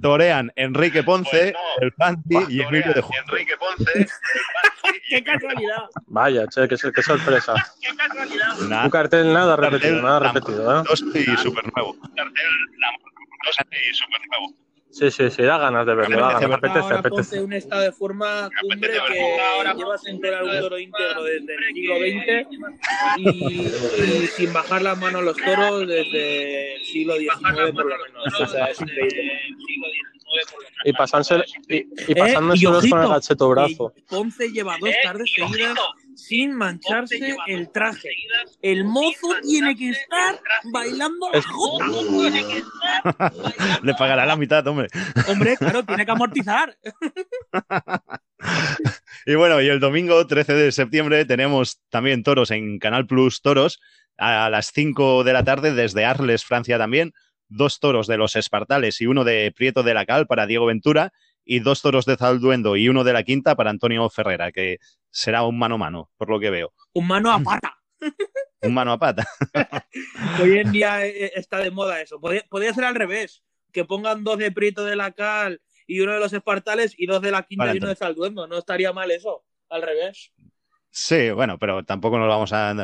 torean Enrique Ponce, Pues no. el Panti y Emilio de Justo. Enrique Ponce. el Panti y ¡Qué casualidad! Vaya, che, qué, qué sorpresa. Qué casualidad. Nada, Un cartel nada Cartel, repetido, nada repetido, ¿eh? dos y súper nuevo. Cartel, dos y súper nuevo. Sí, sí, sí, da ganas de verlo, da Apetece ganas, apetece, Ahora ponte apetece. un estado de forma cumbre que. Ahora llevas ponte en un toro íntegro desde el siglo XX y, y sin bajar las manos a los toros desde el siglo XIX por lo menos. O sea, es increíble. Y pasándose, y, y Eh, y pasándoselos con el ojito, gacheto brazo. Ponce lleva dos Eh, tardes seguidas ojito, sin mancharse el traje. El mozo sin tiene que mancharse estar el traje. bailando la Es- jota. Tiene que estar bailando. Le pagará la mitad, hombre. Hombre, claro, tiene que amortizar. Y bueno, y el domingo 13 de septiembre tenemos también toros en Canal Plus Toros a las 5 de la tarde desde Arles, Francia también. Dos toros de los Espartales y uno de Prieto de la Cal para Diego Ventura y dos toros de Zalduendo y uno de la Quinta para Antonio Ferrera, que será un mano a mano, por lo que veo. Un mano a pata. Un mano a pata. Hoy en día eh, está de moda eso. Podría, podría ser al revés. Que pongan dos de Prieto de la Cal y uno de los Espartales y dos de la Quinta Vale, y uno de Zalduendo. No estaría mal eso. Al revés. Sí, bueno, pero tampoco nos vamos a,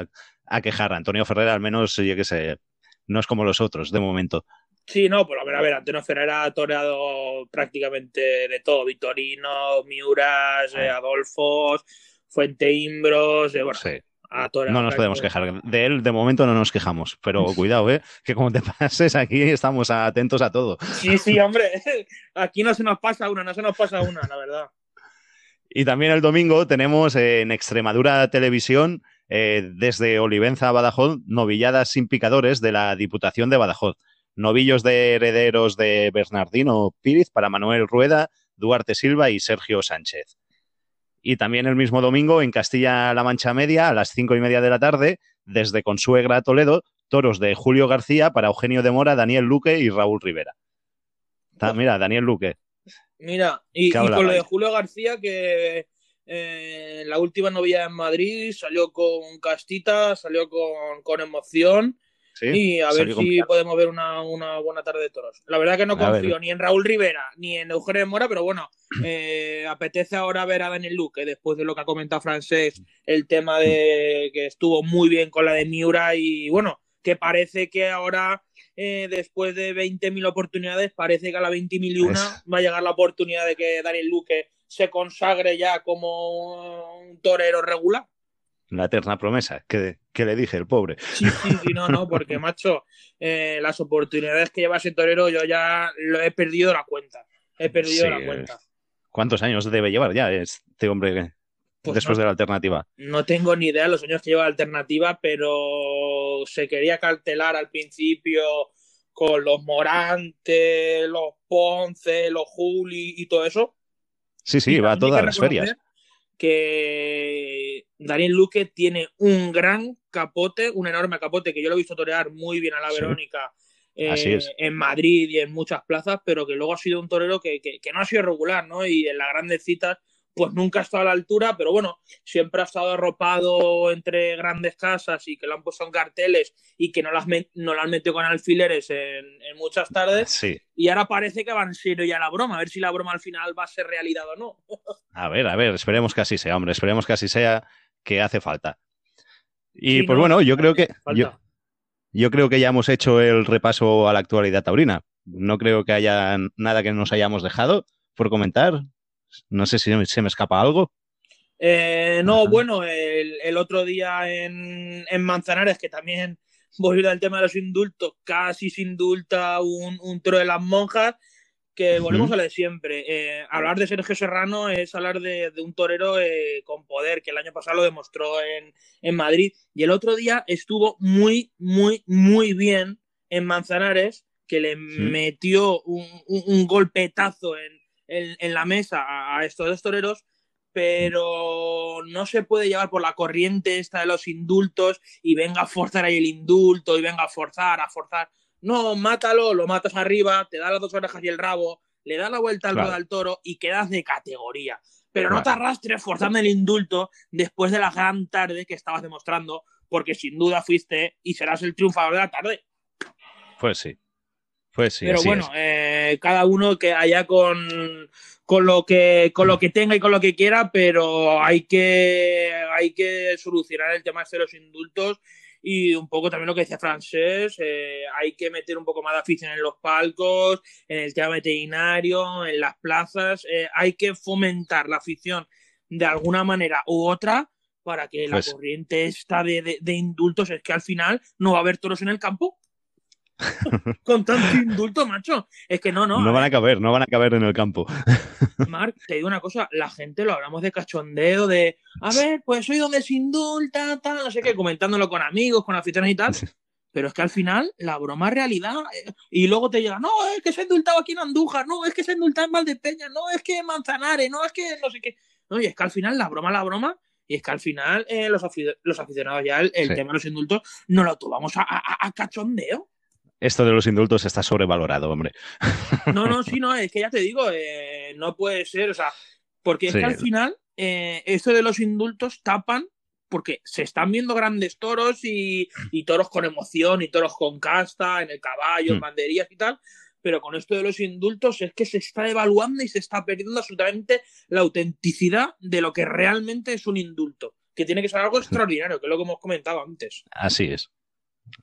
a quejar. Antonio Ferrera, al menos, yo qué sé, no es como los otros, de momento. Sí, no, pero a ver, a ver, Antonio Ferrera ha toreado prácticamente de todo. Vitorino, Miuras, eh, Adolfos, Fuente Imbros, eh, bueno, Sí. ha toreado No nos podemos quejar. De él, de momento, no nos quejamos. Pero cuidado, ¿eh? Que como te pases aquí, estamos atentos a todo. Sí, sí, hombre. Aquí no se nos pasa una, no se nos pasa una, la verdad. Y también el domingo tenemos en Extremadura Televisión, eh, desde Olivenza a Badajoz, novilladas sin picadores de la Diputación de Badajoz. Novillos de herederos de Bernardino Píriz para Manuel Rueda, Duarte Silva y Sergio Sánchez. Y también el mismo domingo en Castilla-La Mancha Media, a las cinco y media de la tarde, desde Consuegra a Toledo, toros de Julio García para Eugenio de Mora, Daniel Luque y Raúl Rivera. Ta- mira, Daniel Luque. Mira, y, y ¿Qué hablaba con lo de? Julio García, que eh, la última novia en Madrid salió con castita, salió con, con emoción. ¿Sí? Y a ver si podemos ver una, una buena tarde de toros. La verdad que no A ver. confío ni en Raúl Rivera ni en Eugenio de Mora, pero bueno, eh, apetece ahora ver a Daniel Luque, después de lo que ha comentado Francés, el tema de que estuvo muy bien con la de Miura y bueno, que parece que ahora, eh, después de 20.000 oportunidades, parece que a la 20.001 Es- va a llegar la oportunidad de que Daniel Luque se consagre ya como un torero regular. La eterna promesa que, que le dije el pobre. Sí, sí, sí, no, no, porque, macho, eh, las oportunidades que lleva ese torero yo ya lo he perdido la cuenta. He perdido Sí, la cuenta. ¿Cuántos años debe llevar ya este hombre Pues después no, de la alternativa? no tengo ni idea de los años que lleva la alternativa, pero se quería cartelar al principio con los Morantes, los Ponce, los Juli y todo eso. Sí, sí, Y va a todas las ferias. Que Daniel Luque tiene un gran capote, un enorme capote, que yo lo he visto torear muy bien a la Sí. Verónica eh, en Madrid y en muchas plazas, pero que luego ha sido un torero que, que- que no ha sido regular, ¿no? Y en las grandes citas, pues nunca ha estado a la altura, pero bueno, siempre ha estado arropado entre grandes casas y que lo han puesto en carteles y que no, las no lo han metido con alfileres en, en muchas tardes. Sí. Y ahora parece que va en serio ya la broma, a ver si la broma al final va a ser realidad o no. A ver, a ver, esperemos que así sea, hombre, esperemos que así sea, que hace falta. Y Sí, pues no, bueno, yo creo que yo, yo creo que ya hemos hecho el repaso a la actualidad taurina. No creo que haya nada que nos hayamos dejado por comentar. No sé si se me escapa algo. Eh, no, Ajá. bueno, el, el otro día en, en Manzanares, que también, volviendo al tema de los indultos, casi se indulta un, un toro de las monjas, que volvemos a lo de siempre. Eh, hablar de Sergio Serrano es hablar de, de un torero eh, con poder, que el año pasado lo demostró en, en Madrid, y el otro día estuvo muy, muy, muy bien en Manzanares, que le metió un, un- un golpetazo en, en- en la mesa a, a estos dos toreros, pero no se puede llevar por la corriente esta de los indultos y venga a forzar ahí el indulto y venga a forzar, a forzar. No, mátalo, lo matas arriba, te da las dos orejas y el rabo, le da la vuelta al Claro. al toro y quedas de categoría. Pero no te arrastres forzando el indulto después de la gran tarde que estabas demostrando, porque sin duda fuiste y serás el triunfador de la tarde. Pues sí. Pues sí, Pero bueno, eh, cada uno que haya con, con lo que con lo que tenga y con lo que quiera, pero hay que hay que solucionar el tema este de los indultos y un poco también lo que decía Francés, eh, hay que meter un poco más de afición en los palcos, en el tema veterinario, en las plazas, eh, hay que fomentar la afición de alguna manera u otra para que Pues- la corriente esta de, de- de indultos es que al final no va a haber toros en el campo. Con tanto indulto, macho. Es que no, no. No van a caber, no van a caber en el campo. Marc, te digo una cosa, la gente lo hablamos de cachondeo, de, a ver, pues soy donde se indulta, tal, no sé qué, comentándolo con amigos, con aficiones y tal, pero es que al final la broma es realidad, eh, y luego te llega, no, es que se ha indultado aquí en Andújar, no, es que se ha indultado en Valdepeña, no, es que en Manzanares, no, es que no sé qué, no, y es que al final la broma es la broma, y es que al final eh, los, afi- los aficionados ya, el, el Sí. tema de los indultos, no lo tomamos a, a- a cachondeo. Esto de los indultos está sobrevalorado, hombre. No, no, sí, no, es que ya te digo, eh, no puede ser, o sea, porque es Sí. que al final eh, esto de los indultos tapan, porque se están viendo grandes toros y, y toros con emoción y toros con casta, en el caballo, en Hmm. banderías y tal, pero con esto de los indultos es que se está evaluando y se está perdiendo absolutamente la autenticidad de lo que realmente es un indulto, que tiene que ser algo extraordinario, que es lo que hemos comentado antes. Así es.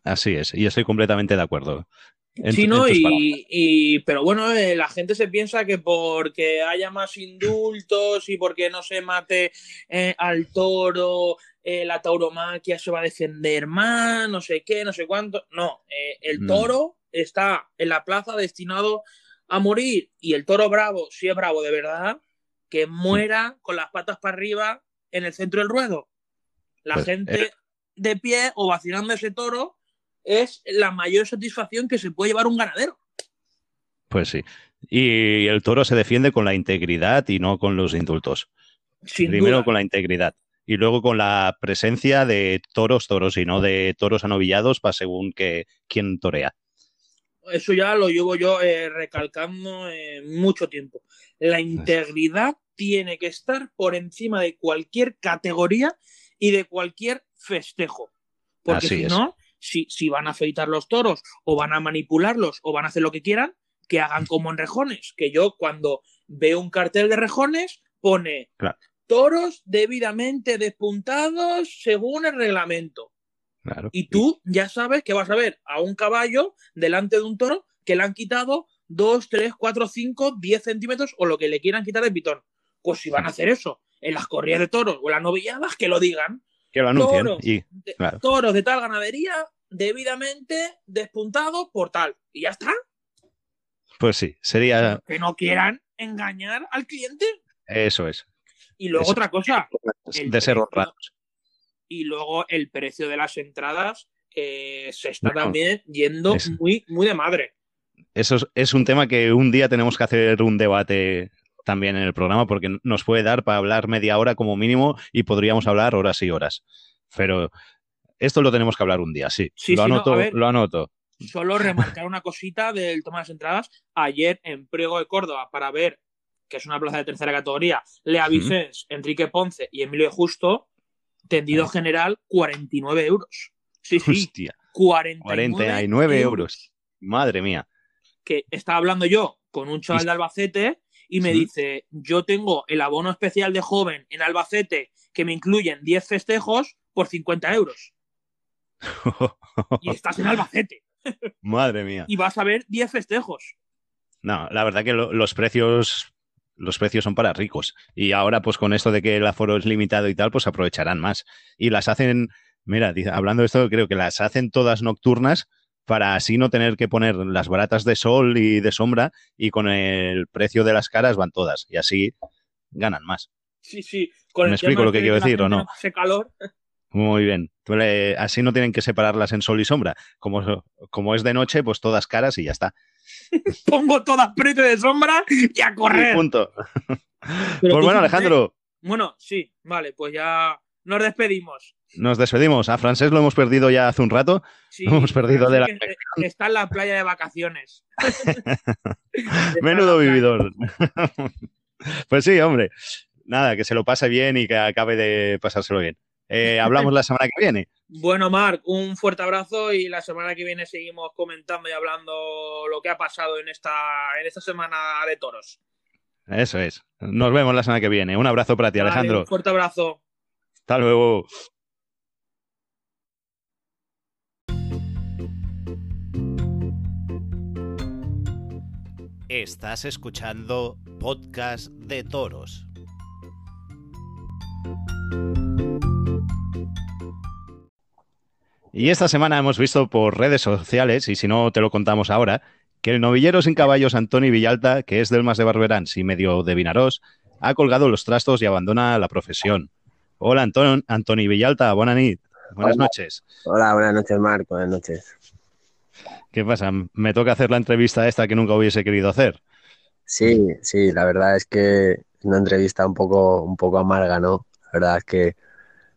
Así es. Y estoy completamente de acuerdo. en Sí, ¿no? en. Y, y- pero bueno, eh, la gente se piensa que porque haya más indultos y porque no se mate eh, al toro, eh, la tauromaquia se va a defender más, no sé qué, no sé cuánto. No, el Mm. toro está en la plaza destinado a morir y el toro bravo, si es bravo de verdad, que muera con las patas para arriba en el centro del ruedo. La Pues, gente. De pie o vacilando ese toro es la mayor satisfacción que se puede llevar un ganadero. Pues sí. Y el toro se defiende con la integridad y no con los indultos. Sin Primero duda. con la integridad. Y luego con la presencia de toros, toros y no de toros anovillados para según que quién torea. Eso ya lo llevo yo eh, recalcando eh, mucho tiempo. La integridad tiene que estar por encima de cualquier categoría y de cualquier festejo. Porque Así si es. no, si, si van a afeitar los toros o van a manipularlos o van a hacer lo que quieran, que hagan como en rejones. Que yo cuando veo un cartel de rejones pone Claro. toros debidamente despuntados según el reglamento. Claro. Y tú ya sabes que vas a ver a un caballo delante de un toro que le han quitado 2, 3, 4, 5, 10 centímetros o lo que le quieran quitar de pitón. Pues si van a hacer eso en las corridas de toros o en las novilladas, que lo digan. Que lo anuncien. Toros. Y, de- claro. toros de tal ganadería debidamente despuntados por tal. Y ya está. pues sí, sería. Que no quieran engañar al cliente. Eso es. Y luego Eso. otra cosa. De ser honrados. Y luego el precio de las entradas eh, se está también yendo es- muy, muy de madre. Eso es, es un tema que un día tenemos que hacer un debate también en el programa porque nos puede dar para hablar media hora como mínimo y podríamos hablar horas y horas. Pero esto lo tenemos que hablar un día, sí. Sí, lo sí, anoto, a ver. lo anoto. Solo remarcar una cosita del toma de las entradas. Ayer en Priego de Córdoba, para ver que es una plaza de tercera categoría, Lea. Vicens, Enrique Ponce y Emilio Justo, tendido general 49 euros. Sí, sí, Hostia, 49, 49 euros. Madre mía. Que estaba hablando yo con un chaval de Albacete y me Sí. dice, yo tengo el abono especial de joven en Albacete que me incluyen 10 festejos por 50 euros. Y estás en Albacete Madre mía. y vas a ver 10 festejos. No, la verdad que lo- los precios los precios son para ricos y ahora pues con esto de que el aforo es limitado y tal, pues aprovecharán más y las hacen, mira, hablando de esto, creo que las hacen todas nocturnas para así no tener que poner las baratas de sol y de sombra y con el precio de las caras van todas y así ganan más. Sí, sí. Con ¿Me el explico lo que este quiero decir o no? pase calor. Muy bien. Así no tienen que separarlas en sol y sombra. Como, como es de noche, pues todas caras y ya está. Pongo todas precio de sombra y a Y correr. punto. Pero Pues bueno, Alejandro, Bueno, sí, vale, pues ya nos despedimos. nos despedimos. A Francés lo hemos perdido ya hace un rato. Sí, Hemos perdido de la- Está en la playa de vacaciones. Menudo vividor. pues sí, hombre. Nada, que se lo pase bien y que acabe de pasárselo bien. Eh, hablamos la semana que viene. Bueno, Marc, un fuerte abrazo y la semana que viene seguimos comentando y hablando lo que ha pasado en esta, en esta semana de toros. Eso es. Nos vemos la semana que viene. Un abrazo para ti, Vale, Alejandro. un fuerte abrazo. Hasta luego. Estás escuchando Podcast de Toros. Y esta semana hemos visto por redes sociales, y si no te lo contamos ahora, que el novillero sin caballos Antoni Villalta, que es del Mas de Barberans y medio de Vinarós, ha colgado los trastos y abandona la profesión. Hola, Anton, Antoni Villalta, buena nit. Buenas Hola. noches. Hola, buenas noches, Marc. Buenas noches. ¿Qué pasa? Me toca hacer la entrevista esta que nunca hubiese querido hacer. Sí, sí, la verdad es que es una entrevista un poco, un poco amarga, ¿no? La verdad es que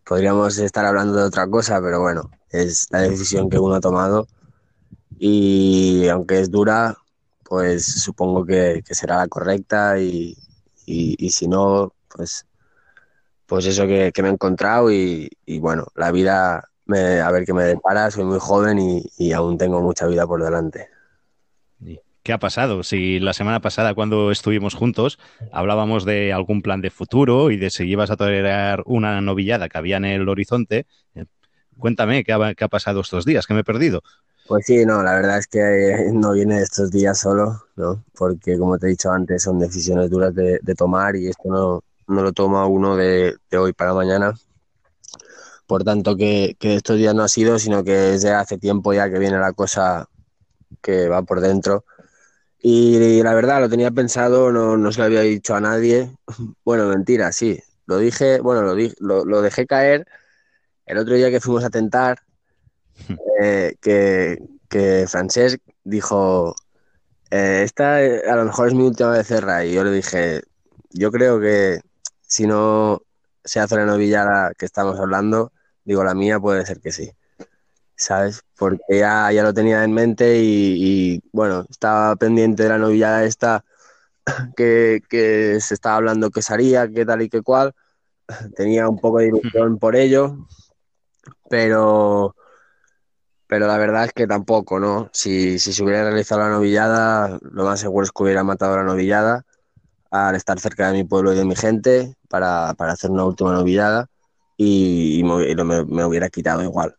podríamos estar hablando de otra cosa, pero bueno, es la decisión que uno ha tomado y aunque es dura, pues supongo que, que será la correcta y, y- y si no, pues, pues eso que, que me he encontrado y, y bueno, la vida, me- a ver qué me depara, soy muy joven y, y aún tengo mucha vida por delante. ¿Qué ha pasado? Si la semana pasada, cuando estuvimos juntos, hablábamos de algún plan de futuro y de si ibas a tolerar una novillada que había en el horizonte, eh, cuéntame qué ha, qué ha pasado estos días, que me he perdido. Pues sí, no, la verdad es que no viene estos días solo, ¿no? Porque como te he dicho antes, son decisiones duras de, de tomar y esto no, no lo toma uno de, de hoy para mañana. Por tanto, que, que estos días no ha sido, sino que es de hace tiempo ya que viene la cosa que va por dentro. Y, la verdad, lo tenía pensado, no, no se lo había dicho a nadie. Bueno, mentira, sí. Lo dije, bueno, lo, di- lo, lo dejé caer el otro día que fuimos a tentar, eh, que, que Francesc dijo, eh, esta eh, a lo mejor es mi última becerra. Y yo le dije, yo creo que si no se hace la novillada que estamos hablando, digo, la mía puede ser que sí. ¿Sabes? Porque ya, ya lo tenía en mente y, y, bueno, estaba pendiente de la novillada esta que, que se estaba hablando que se haría, que tal y que cual. Tenía un poco de ilusión por ello, pero, pero la verdad es que tampoco, ¿no? Si, si se hubiera realizado la novillada, lo más seguro es que hubiera matado la novillada al estar cerca de mi pueblo y de mi gente para, para hacer una última novillada y, y me, me- me hubiera quitado igual.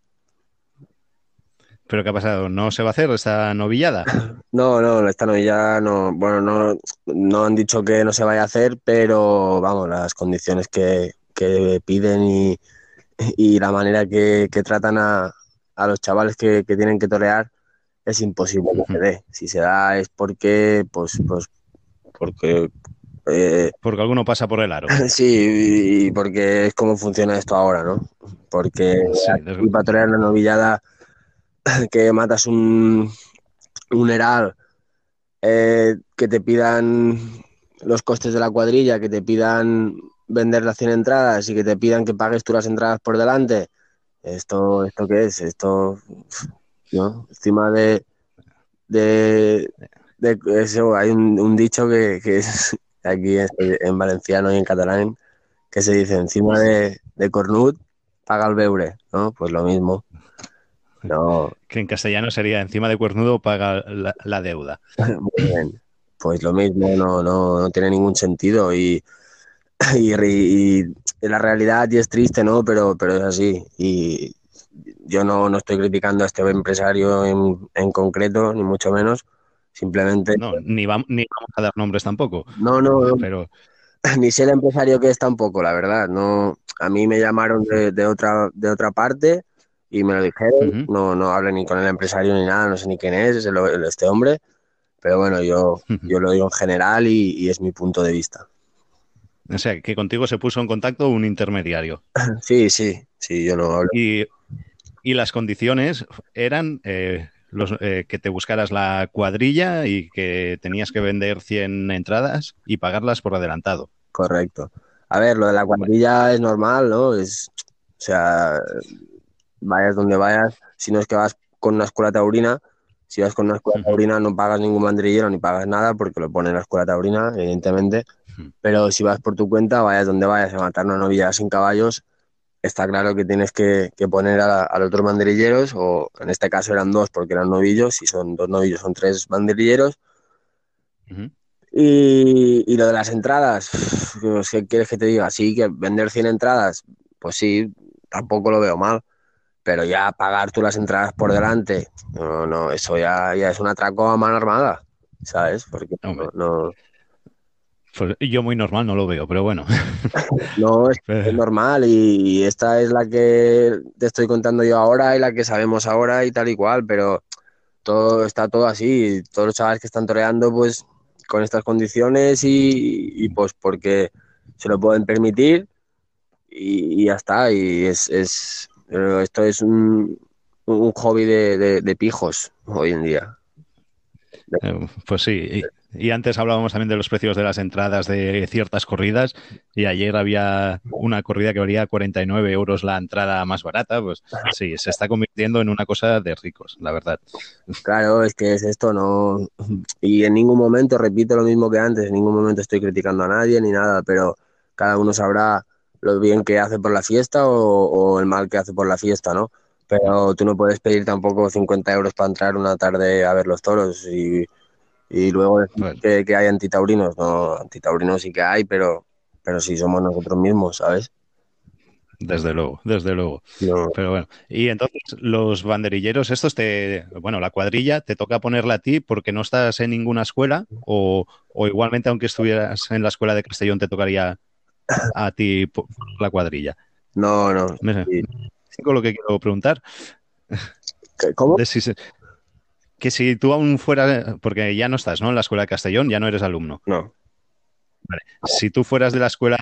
¿Pero qué ha pasado? ¿No se va a hacer esta novillada? No, no, esta novillada no, bueno, no, no han dicho que no se vaya a hacer, pero vamos, las condiciones que, que piden y, y la manera que, que tratan a, a los chavales que, que tienen que torear es imposible que se dé. Si se da es porque, pues, pues, porque eh, Porque alguno pasa por el aro. Sí, y porque es como funciona esto ahora, ¿no? Porque Sí, desde- para la novillada que matas un, un heral, eh, que te pidan los costes de la cuadrilla, que te pidan vender las 100 entradas y que te pidan que pagues tú las entradas por delante. ¿Esto, esto qué es? Esto, ¿no? Encima de, de, de eso hay un, un dicho que, que es aquí en, en valenciano y en catalán que se dice encima de, de cornut paga el beure, ¿no? Pues lo mismo. No, Que en castellano sería encima de cuernudo paga la, la deuda. muy bien. Pues lo mismo, no, no, no tiene ningún sentido y, y, y- y la realidad y es triste, ¿no? Pero, pero es así. Y yo no, no estoy criticando a este empresario en, en concreto, ni mucho menos. Simplemente, No, ni, vam- ni vamos a dar nombres tampoco. no, no, Pero ni sé el empresario que es tampoco, la verdad. No, a mí me llamaron de, de otra, de otra parte y me lo dijeron. No, no hablé ni con el empresario ni nada, no sé ni quién es, es el- este hombre. Pero bueno, yo, yo lo digo en general y, y es mi punto de vista. O sea, que contigo se puso en contacto un intermediario. Sí, sí, sí, yo no hablo. Y, y las condiciones eran eh, los, eh, que te buscaras la cuadrilla y que tenías que vender 100 entradas y pagarlas por adelantado. Correcto. A ver, lo de la cuadrilla es normal, ¿no? Es, o sea, vayas donde vayas, si no es que vas con una escuela taurina, si vas con una escuela taurina no pagas ningún banderillero ni pagas nada porque lo pone en la escuela taurina, evidentemente. Pero si vas por tu cuenta, vayas donde vayas a matar una novilla sin caballos, está claro que tienes que, que poner a, a los dos banderilleros, o en este caso eran dos porque eran novillos, si son dos novillos son tres banderilleros. Y, y lo de las entradas, ¿qué quieres que te diga? Sí, que vender 100 entradas, pues sí, tampoco lo veo mal. Pero ya pagar tú las entradas por delante, no, no, eso ya, ya es un atraco a mano armada, ¿sabes? Porque no, Pues yo muy normal no lo veo, pero bueno. no es es normal y, esta es la que te estoy contando yo ahora y la que sabemos ahora y tal y cual, pero todo está todo así. Todos los chavales que están toreando, pues con estas condiciones y, y, pues porque se lo pueden permitir y, y ya está. Y es, es esto es un, un hobby de, de- de pijos hoy en día. Eh, Pues sí, y, antes hablábamos también de los precios de las entradas de ciertas corridas y ayer había una corrida que valía 49 euros la entrada más barata, pues sí, se está convirtiendo en una cosa de ricos, la verdad. Claro, es que es esto, no. Y en ningún momento, repito lo mismo que antes, en ningún momento estoy criticando a nadie ni nada, pero cada uno sabrá lo bien que hace por la fiesta o, o el mal que hace por la fiesta, ¿no? Pero tú no puedes pedir tampoco 50 euros para entrar una tarde a ver los toros y, y luego decir Bueno. que, que hay antitaurinos. No, antitaurinos sí que hay, pero, pero sí somos nosotros mismos, ¿sabes? Desde luego, desde luego. No, Pero bueno, y entonces los banderilleros, estos te, bueno, la cuadrilla te toca ponerla a ti porque no estás en ninguna escuela o, o igualmente aunque estuvieras en la escuela de Castellón te tocaría a ti la cuadrilla. no, no. Sí. Con lo que quiero preguntar, ¿Qué- ¿Cómo? de si se- que si tú aún fueras, porque ya no estás, ¿no? En la escuela de Castellón, ya no eres alumno. No. Si tú fueras de la escuela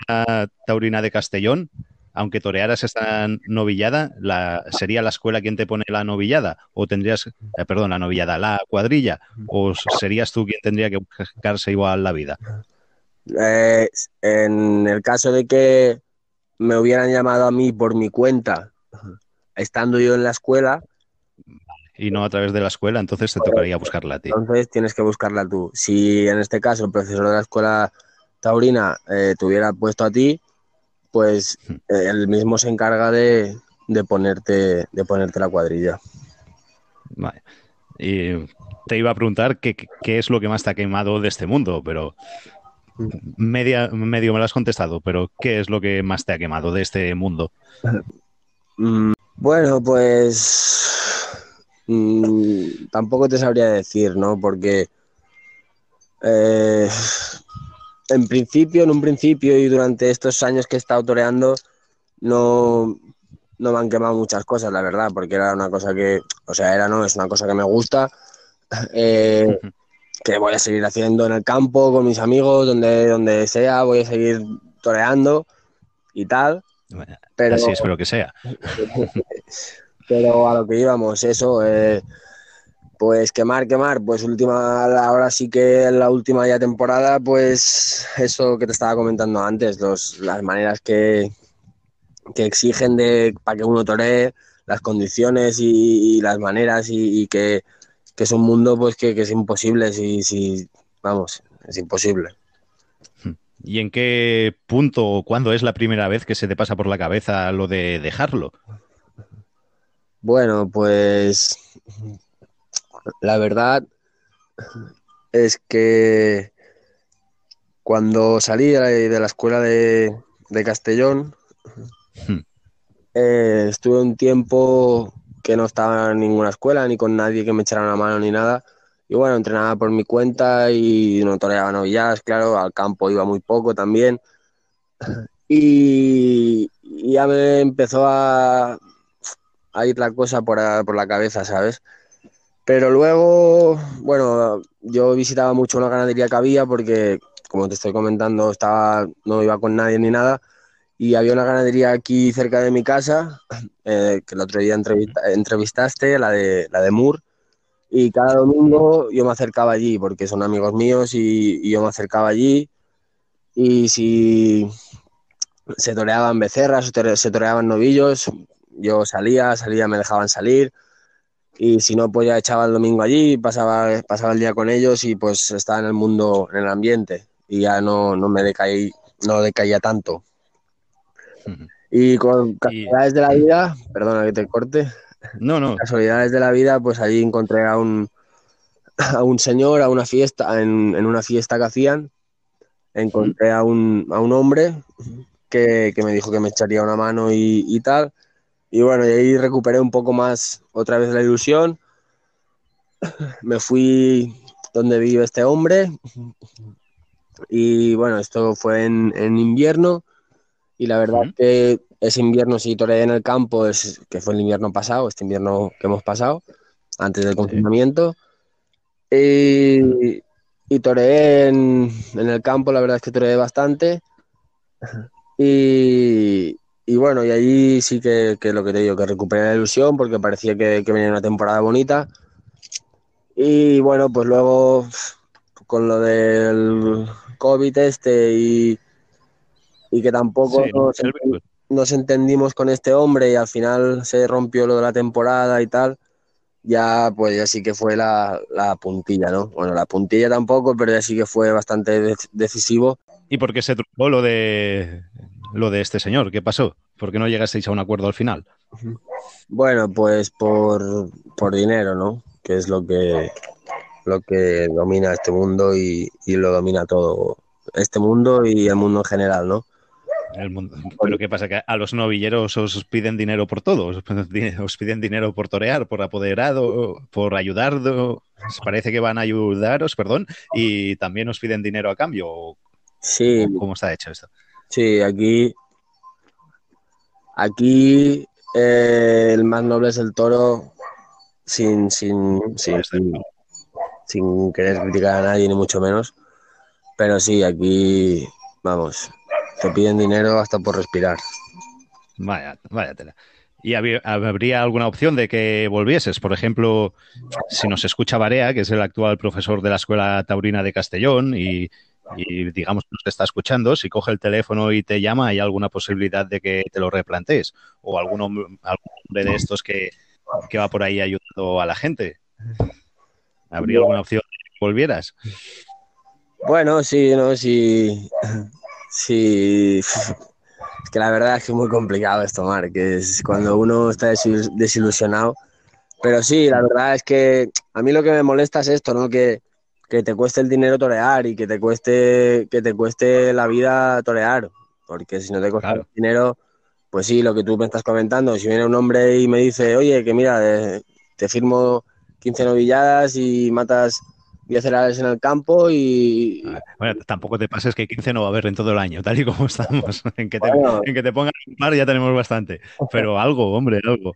taurina de Castellón, aunque torearas esta novillada, la, ¿sería la escuela quien te pone la novillada? ¿O tendrías, eh, perdón, la novillada, la cuadrilla? ¿O serías tú quien tendría que buscarse igual la vida? Eh, en el caso de que me hubieran llamado a mí por mi cuenta, estando yo en la escuela, Y no a través de la escuela, entonces te tocaría buscarla a ti. entonces tienes que buscarla tú. Si en este caso el profesor de la escuela taurina eh, te hubiera puesto a ti, pues eh, él mismo se encarga de, de ponerte, de ponerte la cuadrilla. Vale. Y te iba a preguntar qué, qué es lo que más te ha quemado de este mundo, pero media, medio me lo has contestado, pero ¿qué es lo que más te ha quemado de este mundo? Mm, bueno, pues mm, tampoco te sabría decir, ¿no? Porque eh, en principio, en un principio y durante estos años que he estado toreando, no, no me han quemado muchas cosas, la verdad, porque era una cosa que, o sea, era no, es una cosa que me gusta, eh, que voy a seguir haciendo en el campo, con mis amigos, donde, donde sea, voy a seguir toreando y tal. Pero, Así espero que sea. pero a lo que íbamos, eso, eh, pues quemar, quemar, pues última, ahora sí que la última ya temporada, pues eso que te estaba comentando antes, los, las maneras que, que exigen de para que uno toree, las condiciones y, las maneras y, y que, que, es un mundo pues que, que es imposible, si, si, vamos, es imposible. ¿Y en qué punto o cuándo es la primera vez que se te pasa por la cabeza lo de dejarlo? Bueno, pues la verdad es que cuando salí de la escuela de, de Castellón, Hmm. eh, estuve un tiempo que no estaba en ninguna escuela, ni con nadie que me echara una mano ni nada. Y bueno, entrenaba por mi cuenta y no toreaba novilladas, claro, al campo iba muy poco también. Y, y ya me empezó a, a ir la cosa por, por la cabeza, ¿sabes? Pero luego, bueno, yo visitaba mucho una ganadería que había porque, como te estoy comentando, estaba, no iba con nadie ni nada. Y había una ganadería aquí cerca de mi casa, eh, que el otro día entrevista- entrevistaste, la de, la de Moore. Y cada domingo yo me acercaba allí, porque son amigos míos, y, y yo me acercaba allí. Y si se toreaban becerras, se toreaban novillos, yo salía, salía, me dejaban salir. Y si no, pues ya echaba el domingo allí, pasaba, pasaba el día con ellos y pues estaba en el mundo, en el ambiente. Y ya no, no me decaí, no decaía tanto. Y con casualidades de la vida, perdona que te corte, No, no. casualidades de la vida, pues allí encontré a un, a un señor, a una fiesta, en, en una fiesta que hacían, encontré a un, a un hombre que, que me dijo que me echaría una mano y, y tal. Y bueno, y ahí recuperé un poco más otra vez la ilusión. Me fui donde vive este hombre. Y bueno, esto fue en, en invierno. Y la verdad que ese invierno sí toreé en el campo, es, que fue el invierno pasado, este invierno que hemos pasado, antes del confinamiento. Y, y toreé en, en el campo, la verdad es que toreé bastante. Y, y bueno, y allí sí que, que lo que te digo, que recuperé la ilusión porque parecía que, que venía una temporada bonita. Y bueno, pues luego con lo del COVID este y, y que tampoco Sí, nos, entendimos con este hombre y al final se rompió lo de la temporada y tal, ya pues ya sí que fue la, la puntilla, ¿no? Bueno, la puntilla tampoco, pero ya sí que fue bastante de- decisivo. ¿Y por qué se truncó lo de lo de este señor? ¿Qué pasó? ¿Por qué no llegasteis a un acuerdo al final? Bueno, pues por, por dinero, ¿no? Que es lo que, lo que domina este mundo y, y lo domina todo. Este mundo y el mundo en general, ¿no? El mundo- Pero ¿qué pasa? ¿Que a los novilleros os piden dinero por todo? ¿Os piden- dinero por torear, por apoderado, por ayudar? ¿Os parece que van a ayudaros, perdón? Y también os piden dinero a cambio. ¿O Sí, ¿Cómo está hecho esto? Sí, aquí, aquí eh, el más noble es el toro sin, sin, sin, sin, sin querer criticar a nadie, ni mucho menos. Pero sí, aquí, vamos, te piden dinero hasta por respirar. Vaya, vaya tela. ¿Y habría alguna opción de que volvieses? Por ejemplo, si nos escucha Barea, que es el actual profesor de la Escuela Taurina de Castellón, y, y digamos que nos está escuchando, si coge el teléfono y te llama, ¿hay alguna posibilidad de que te lo replantees? ¿O algún hombre, algún hombre de estos que, que va por ahí ayudando a la gente? ¿Habría alguna opción de que volvieras? Bueno, sí, no, sí, sí. Es que la verdad es que es muy complicado esto, Mar, que es cuando uno está desil- desilusionado. Pero sí, la verdad es que a mí lo que me molesta es esto, ¿no? Que, que te cueste el dinero torear y que te cueste, que te cueste la vida torear. Porque si no te cuesta Claro. el dinero, pues sí, lo que tú me estás comentando. Si viene un hombre y me dice, oye, que mira, eh, te firmo 15 novilladas y matas 10 heladas en el campo y... Bueno, tampoco te pases que 15 no va a haber en todo el año, tal y como estamos. En que te, Bueno. en que te pongan un par ya tenemos bastante. Pero algo, hombre, algo.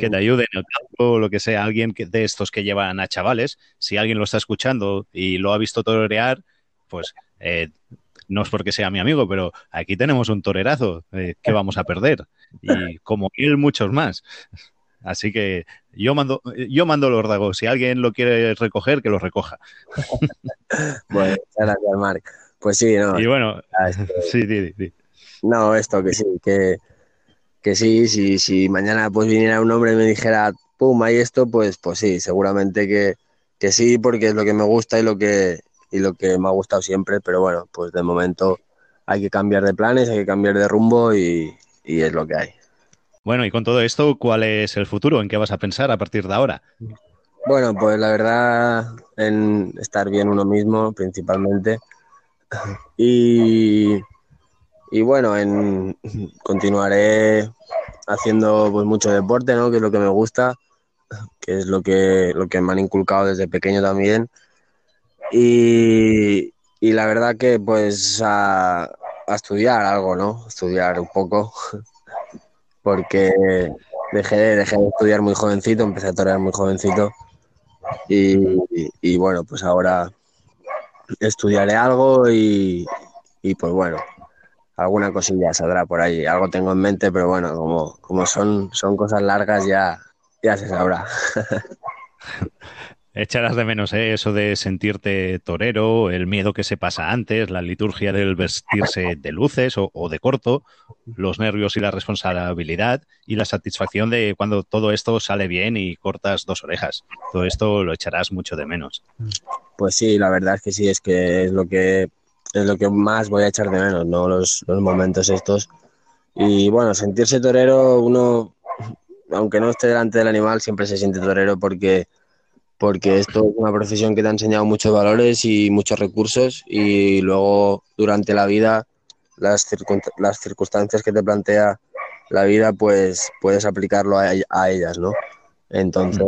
que te ayude en el campo, lo que sea, alguien que, de estos que llevan a chavales, si alguien lo está escuchando y lo ha visto torear, pues eh, no es porque sea mi amigo, pero aquí tenemos un torerazo eh, que vamos a perder. Y como él, muchos más. Así que yo mando, yo mando los dagos. Si alguien lo quiere recoger, que lo recoja. Bueno, muchas gracias, Marc. Pues sí, no, Y bueno, ah, sí, di, di. no, esto que sí, que, que sí, si, si mañana pues viniera un hombre y me dijera, pum, hay esto, pues, pues sí, seguramente que, que sí, porque es lo que me gusta y lo que, y lo que me ha gustado siempre, pero bueno, pues de momento hay que cambiar de planes, hay que cambiar de rumbo y, y es lo que hay. Bueno, y con todo esto, ¿cuál es el futuro? ¿En qué vas a pensar a partir de ahora? Bueno, pues la verdad, en estar bien uno mismo principalmente. Y, y bueno, en continuaré haciendo pues mucho deporte, ¿no? Que es lo que me gusta, que es lo que, lo que me han inculcado desde pequeño también. Y, y la verdad que pues a, a estudiar algo, ¿no? Estudiar un poco, porque dejé, de- estudiar muy jovencito, empecé a torear muy jovencito. Y bueno, pues ahora estudiaré algo y, y pues bueno, alguna cosilla saldrá por ahí. Algo tengo en mente, pero bueno, como, como son, son cosas largas ya, ya se sabrá. Echarás de menos ¿eh? eso de sentirte torero, el miedo que se pasa antes, la liturgia del vestirse de luces o, o de corto, los nervios y la responsabilidad y la satisfacción de cuando todo esto sale bien y cortas dos orejas. Todo esto lo echarás mucho de menos. Pues sí, la verdad es que sí, es que es lo que es lo que más voy a echar de menos, ¿no? Los, los momentos estos. Y bueno, sentirse torero, uno, aunque no esté delante del animal, siempre se siente torero porque, porque esto es una profesión que te ha enseñado muchos valores y muchos recursos y luego durante la vida, las, circun- las circunstancias que te plantea la vida, pues puedes aplicarlo a, a ellas, ¿no? Entonces,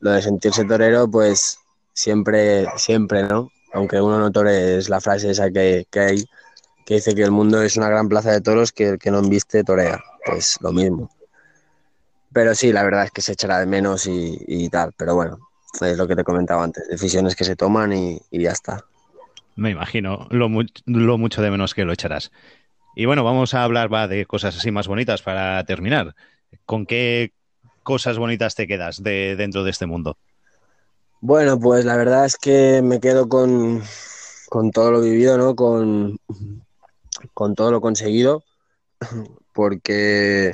lo de sentirse torero, pues siempre, siempre, ¿no? Aunque uno no tore, es la frase esa que, que hay, que dice que el mundo es una gran plaza de toros que el que no embiste torea. Pues lo mismo. Pero sí, la verdad es que se echará de menos y, y tal. Pero bueno, es lo que te comentaba antes, decisiones que se toman y, y ya está. Me imagino lo, mu- lo mucho de menos que lo echarás. Y bueno, vamos a hablar va, de cosas así más bonitas para terminar. ¿Con qué cosas bonitas te quedas de dentro de este mundo? Bueno, pues la verdad es que me quedo con, con todo lo vivido, ¿no? Con, con todo lo conseguido, porque,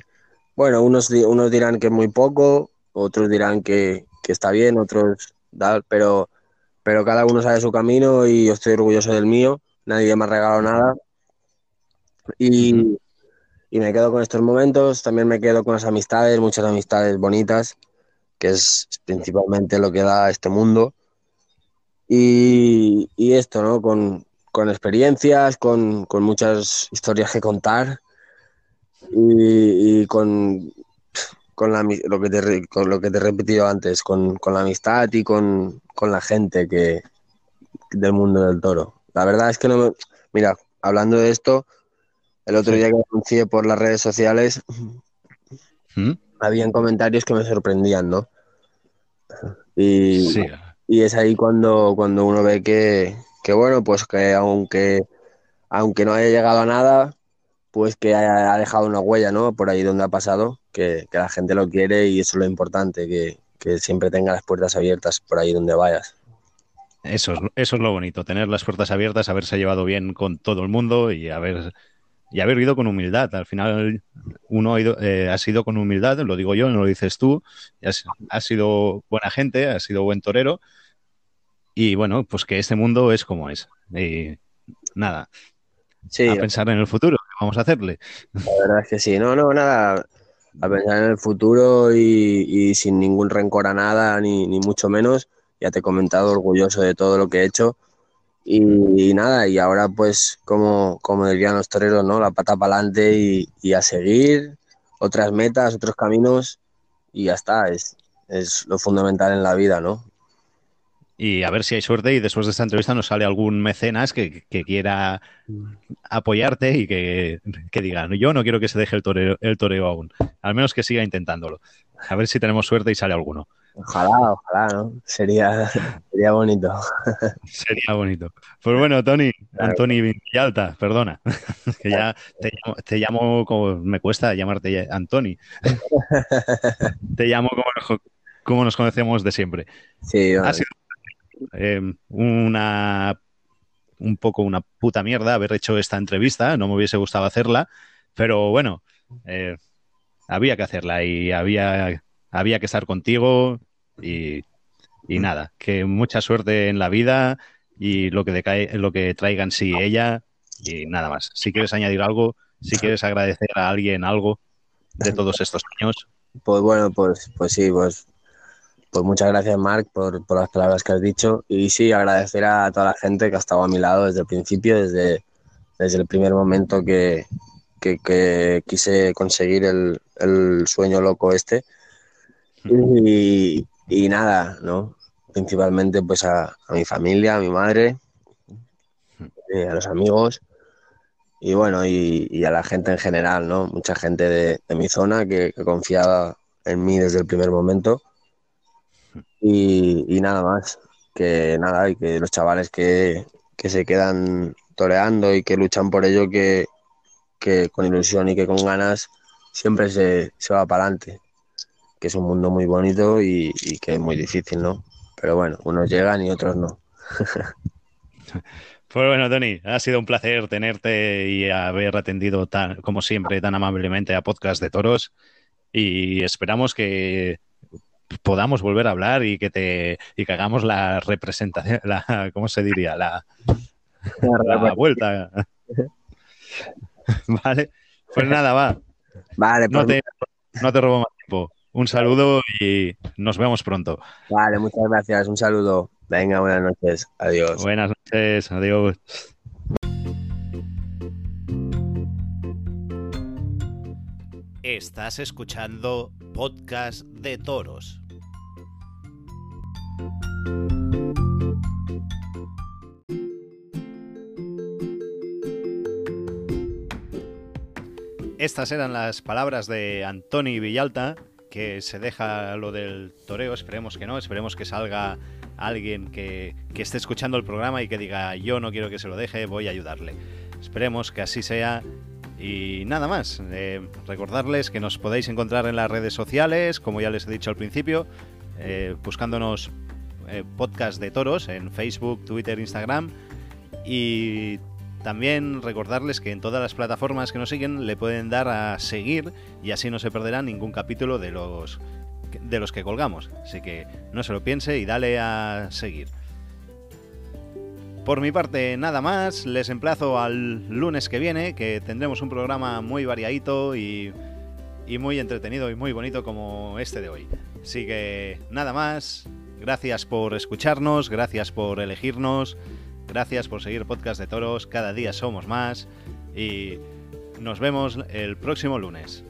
bueno, unos, unos dirán que es muy poco, otros dirán que, que está bien, otros pero, pero cada uno sabe su camino y yo estoy orgulloso del mío, nadie me ha regalado nada y, y me quedo con estos momentos, también me quedo con las amistades, muchas amistades bonitas que es principalmente lo que da este mundo. Y, y esto, ¿no? Con, con experiencias, con, con muchas historias que contar y con, con la lo, que te, con lo que te he repetido antes, con, con la amistad y con, con la gente que, del mundo del toro. La verdad es que no me... Mira, hablando de esto, el otro Sí. día que anuncié por las redes sociales, ¿Mm? habían comentarios que me sorprendían, ¿no? Y, Sí, y es ahí cuando, cuando uno ve que, que, bueno, pues que aunque, aunque no haya llegado a nada, pues que ha, ha dejado una huella, ¿no? Por ahí donde ha pasado, que, que la gente lo quiere y eso es lo importante, que, que siempre tenga las puertas abiertas por ahí donde vayas. eso es, eso es lo bonito, tener las puertas abiertas, haberse llevado bien con todo el mundo y haber, y haber ido con humildad. Al final, uno ha, ido, eh, ha sido con humildad, lo digo yo, no lo dices tú, has, has sido buena gente, has sido buen torero. Y bueno, pues que este mundo es como es. Y nada, Sí, a pensar en el futuro, ¿qué vamos a hacerle? la verdad es que sí. No, no, nada, a pensar en el futuro y, sin ningún rencor a nada, ni, ni mucho menos. Ya te he comentado, orgulloso de todo lo que he hecho. Y, y nada, y ahora pues, como, como dirían los toreros, ¿no? La pata para adelante y, y a seguir otras metas, otros caminos y ya está. Es, es lo fundamental en la vida, ¿no? Y a ver si hay suerte y después de esta entrevista nos sale algún mecenas que, que quiera apoyarte y que, que diga, yo no quiero que se deje el toreo, el toreo aún. Al menos que siga intentándolo. A ver si tenemos suerte y sale alguno. Ojalá, ojalá, ¿no? Sería, sería bonito. Sería bonito. Pues bueno, Tony, Claro. Antoni Villalta, perdona, que ya te llamo, te llamo como me cuesta llamarte Antoni. Te llamo como, nos- como nos conocemos de siempre. Sí, Ha sido eh, una un poco una puta mierda haber hecho esta entrevista, no me hubiese gustado hacerla, pero bueno, eh, había que hacerla y había, había que estar contigo y, y nada, que mucha suerte en la vida y lo que, decae, lo que traigan sí ella y nada más. Si quieres añadir algo, si quieres agradecer a alguien algo de todos estos años, Pues bueno, pues, pues sí, pues, pues muchas gracias, Marc, por, por las palabras que has dicho. Y sí, agradecer a toda la gente que ha estado a mi lado desde el principio, desde, desde el primer momento que, que, que quise conseguir el, el sueño loco este. Y, y nada, ¿no? Principalmente pues a, a mi familia, a mi madre, eh, a los amigos y bueno, y, y a la gente en general, ¿no? Mucha gente de, de mi zona que, que confiaba en mí desde el primer momento. Y, nada más, que nada, y que los chavales que, que se quedan toreando y que luchan por ello, que, que con ilusión y que con ganas siempre se, se va para adelante. Que es un mundo muy bonito y, y que es muy difícil, ¿no? Pero bueno, unos llegan y otros no. Pues bueno, Tony, ha sido un placer tenerte y haber atendido tan, como siempre, tan amablemente a Podcast de Toros. Y esperamos que podamos volver a hablar y que te y que hagamos la representación, la, ¿cómo se diría? La, la vuelta. Vale. Pues nada, va. Vale, No pues, te, no te robo más tiempo. Un saludo y nos vemos pronto. vale, muchas gracias. Un saludo. Venga, buenas noches. Adiós. Buenas noches, adiós. Estás escuchando Podcast de Toros. Estas eran las palabras de Antoni Villalta, que se deja lo del toreo, esperemos que no, esperemos que salga alguien que, que esté escuchando el programa y que diga yo no quiero que se lo deje, voy a ayudarle. Esperemos que así sea. Y nada más, eh, recordarles que nos podéis encontrar en las redes sociales, como ya les he dicho al principio, eh, buscándonos eh, podcast de toros en Facebook, Twitter, Instagram. Y también recordarles que en todas las plataformas que nos siguen le pueden dar a seguir y así no se perderá ningún capítulo de los de los que colgamos. Así que no se lo piense y dale a seguir. Por mi parte, nada más. Les emplazo al lunes que viene, que tendremos un programa muy variadito y, y muy entretenido y muy bonito como este de hoy. Así que nada más, gracias por escucharnos, gracias por elegirnos, gracias por seguir Podcast de Toros, cada día somos más y nos vemos el próximo lunes.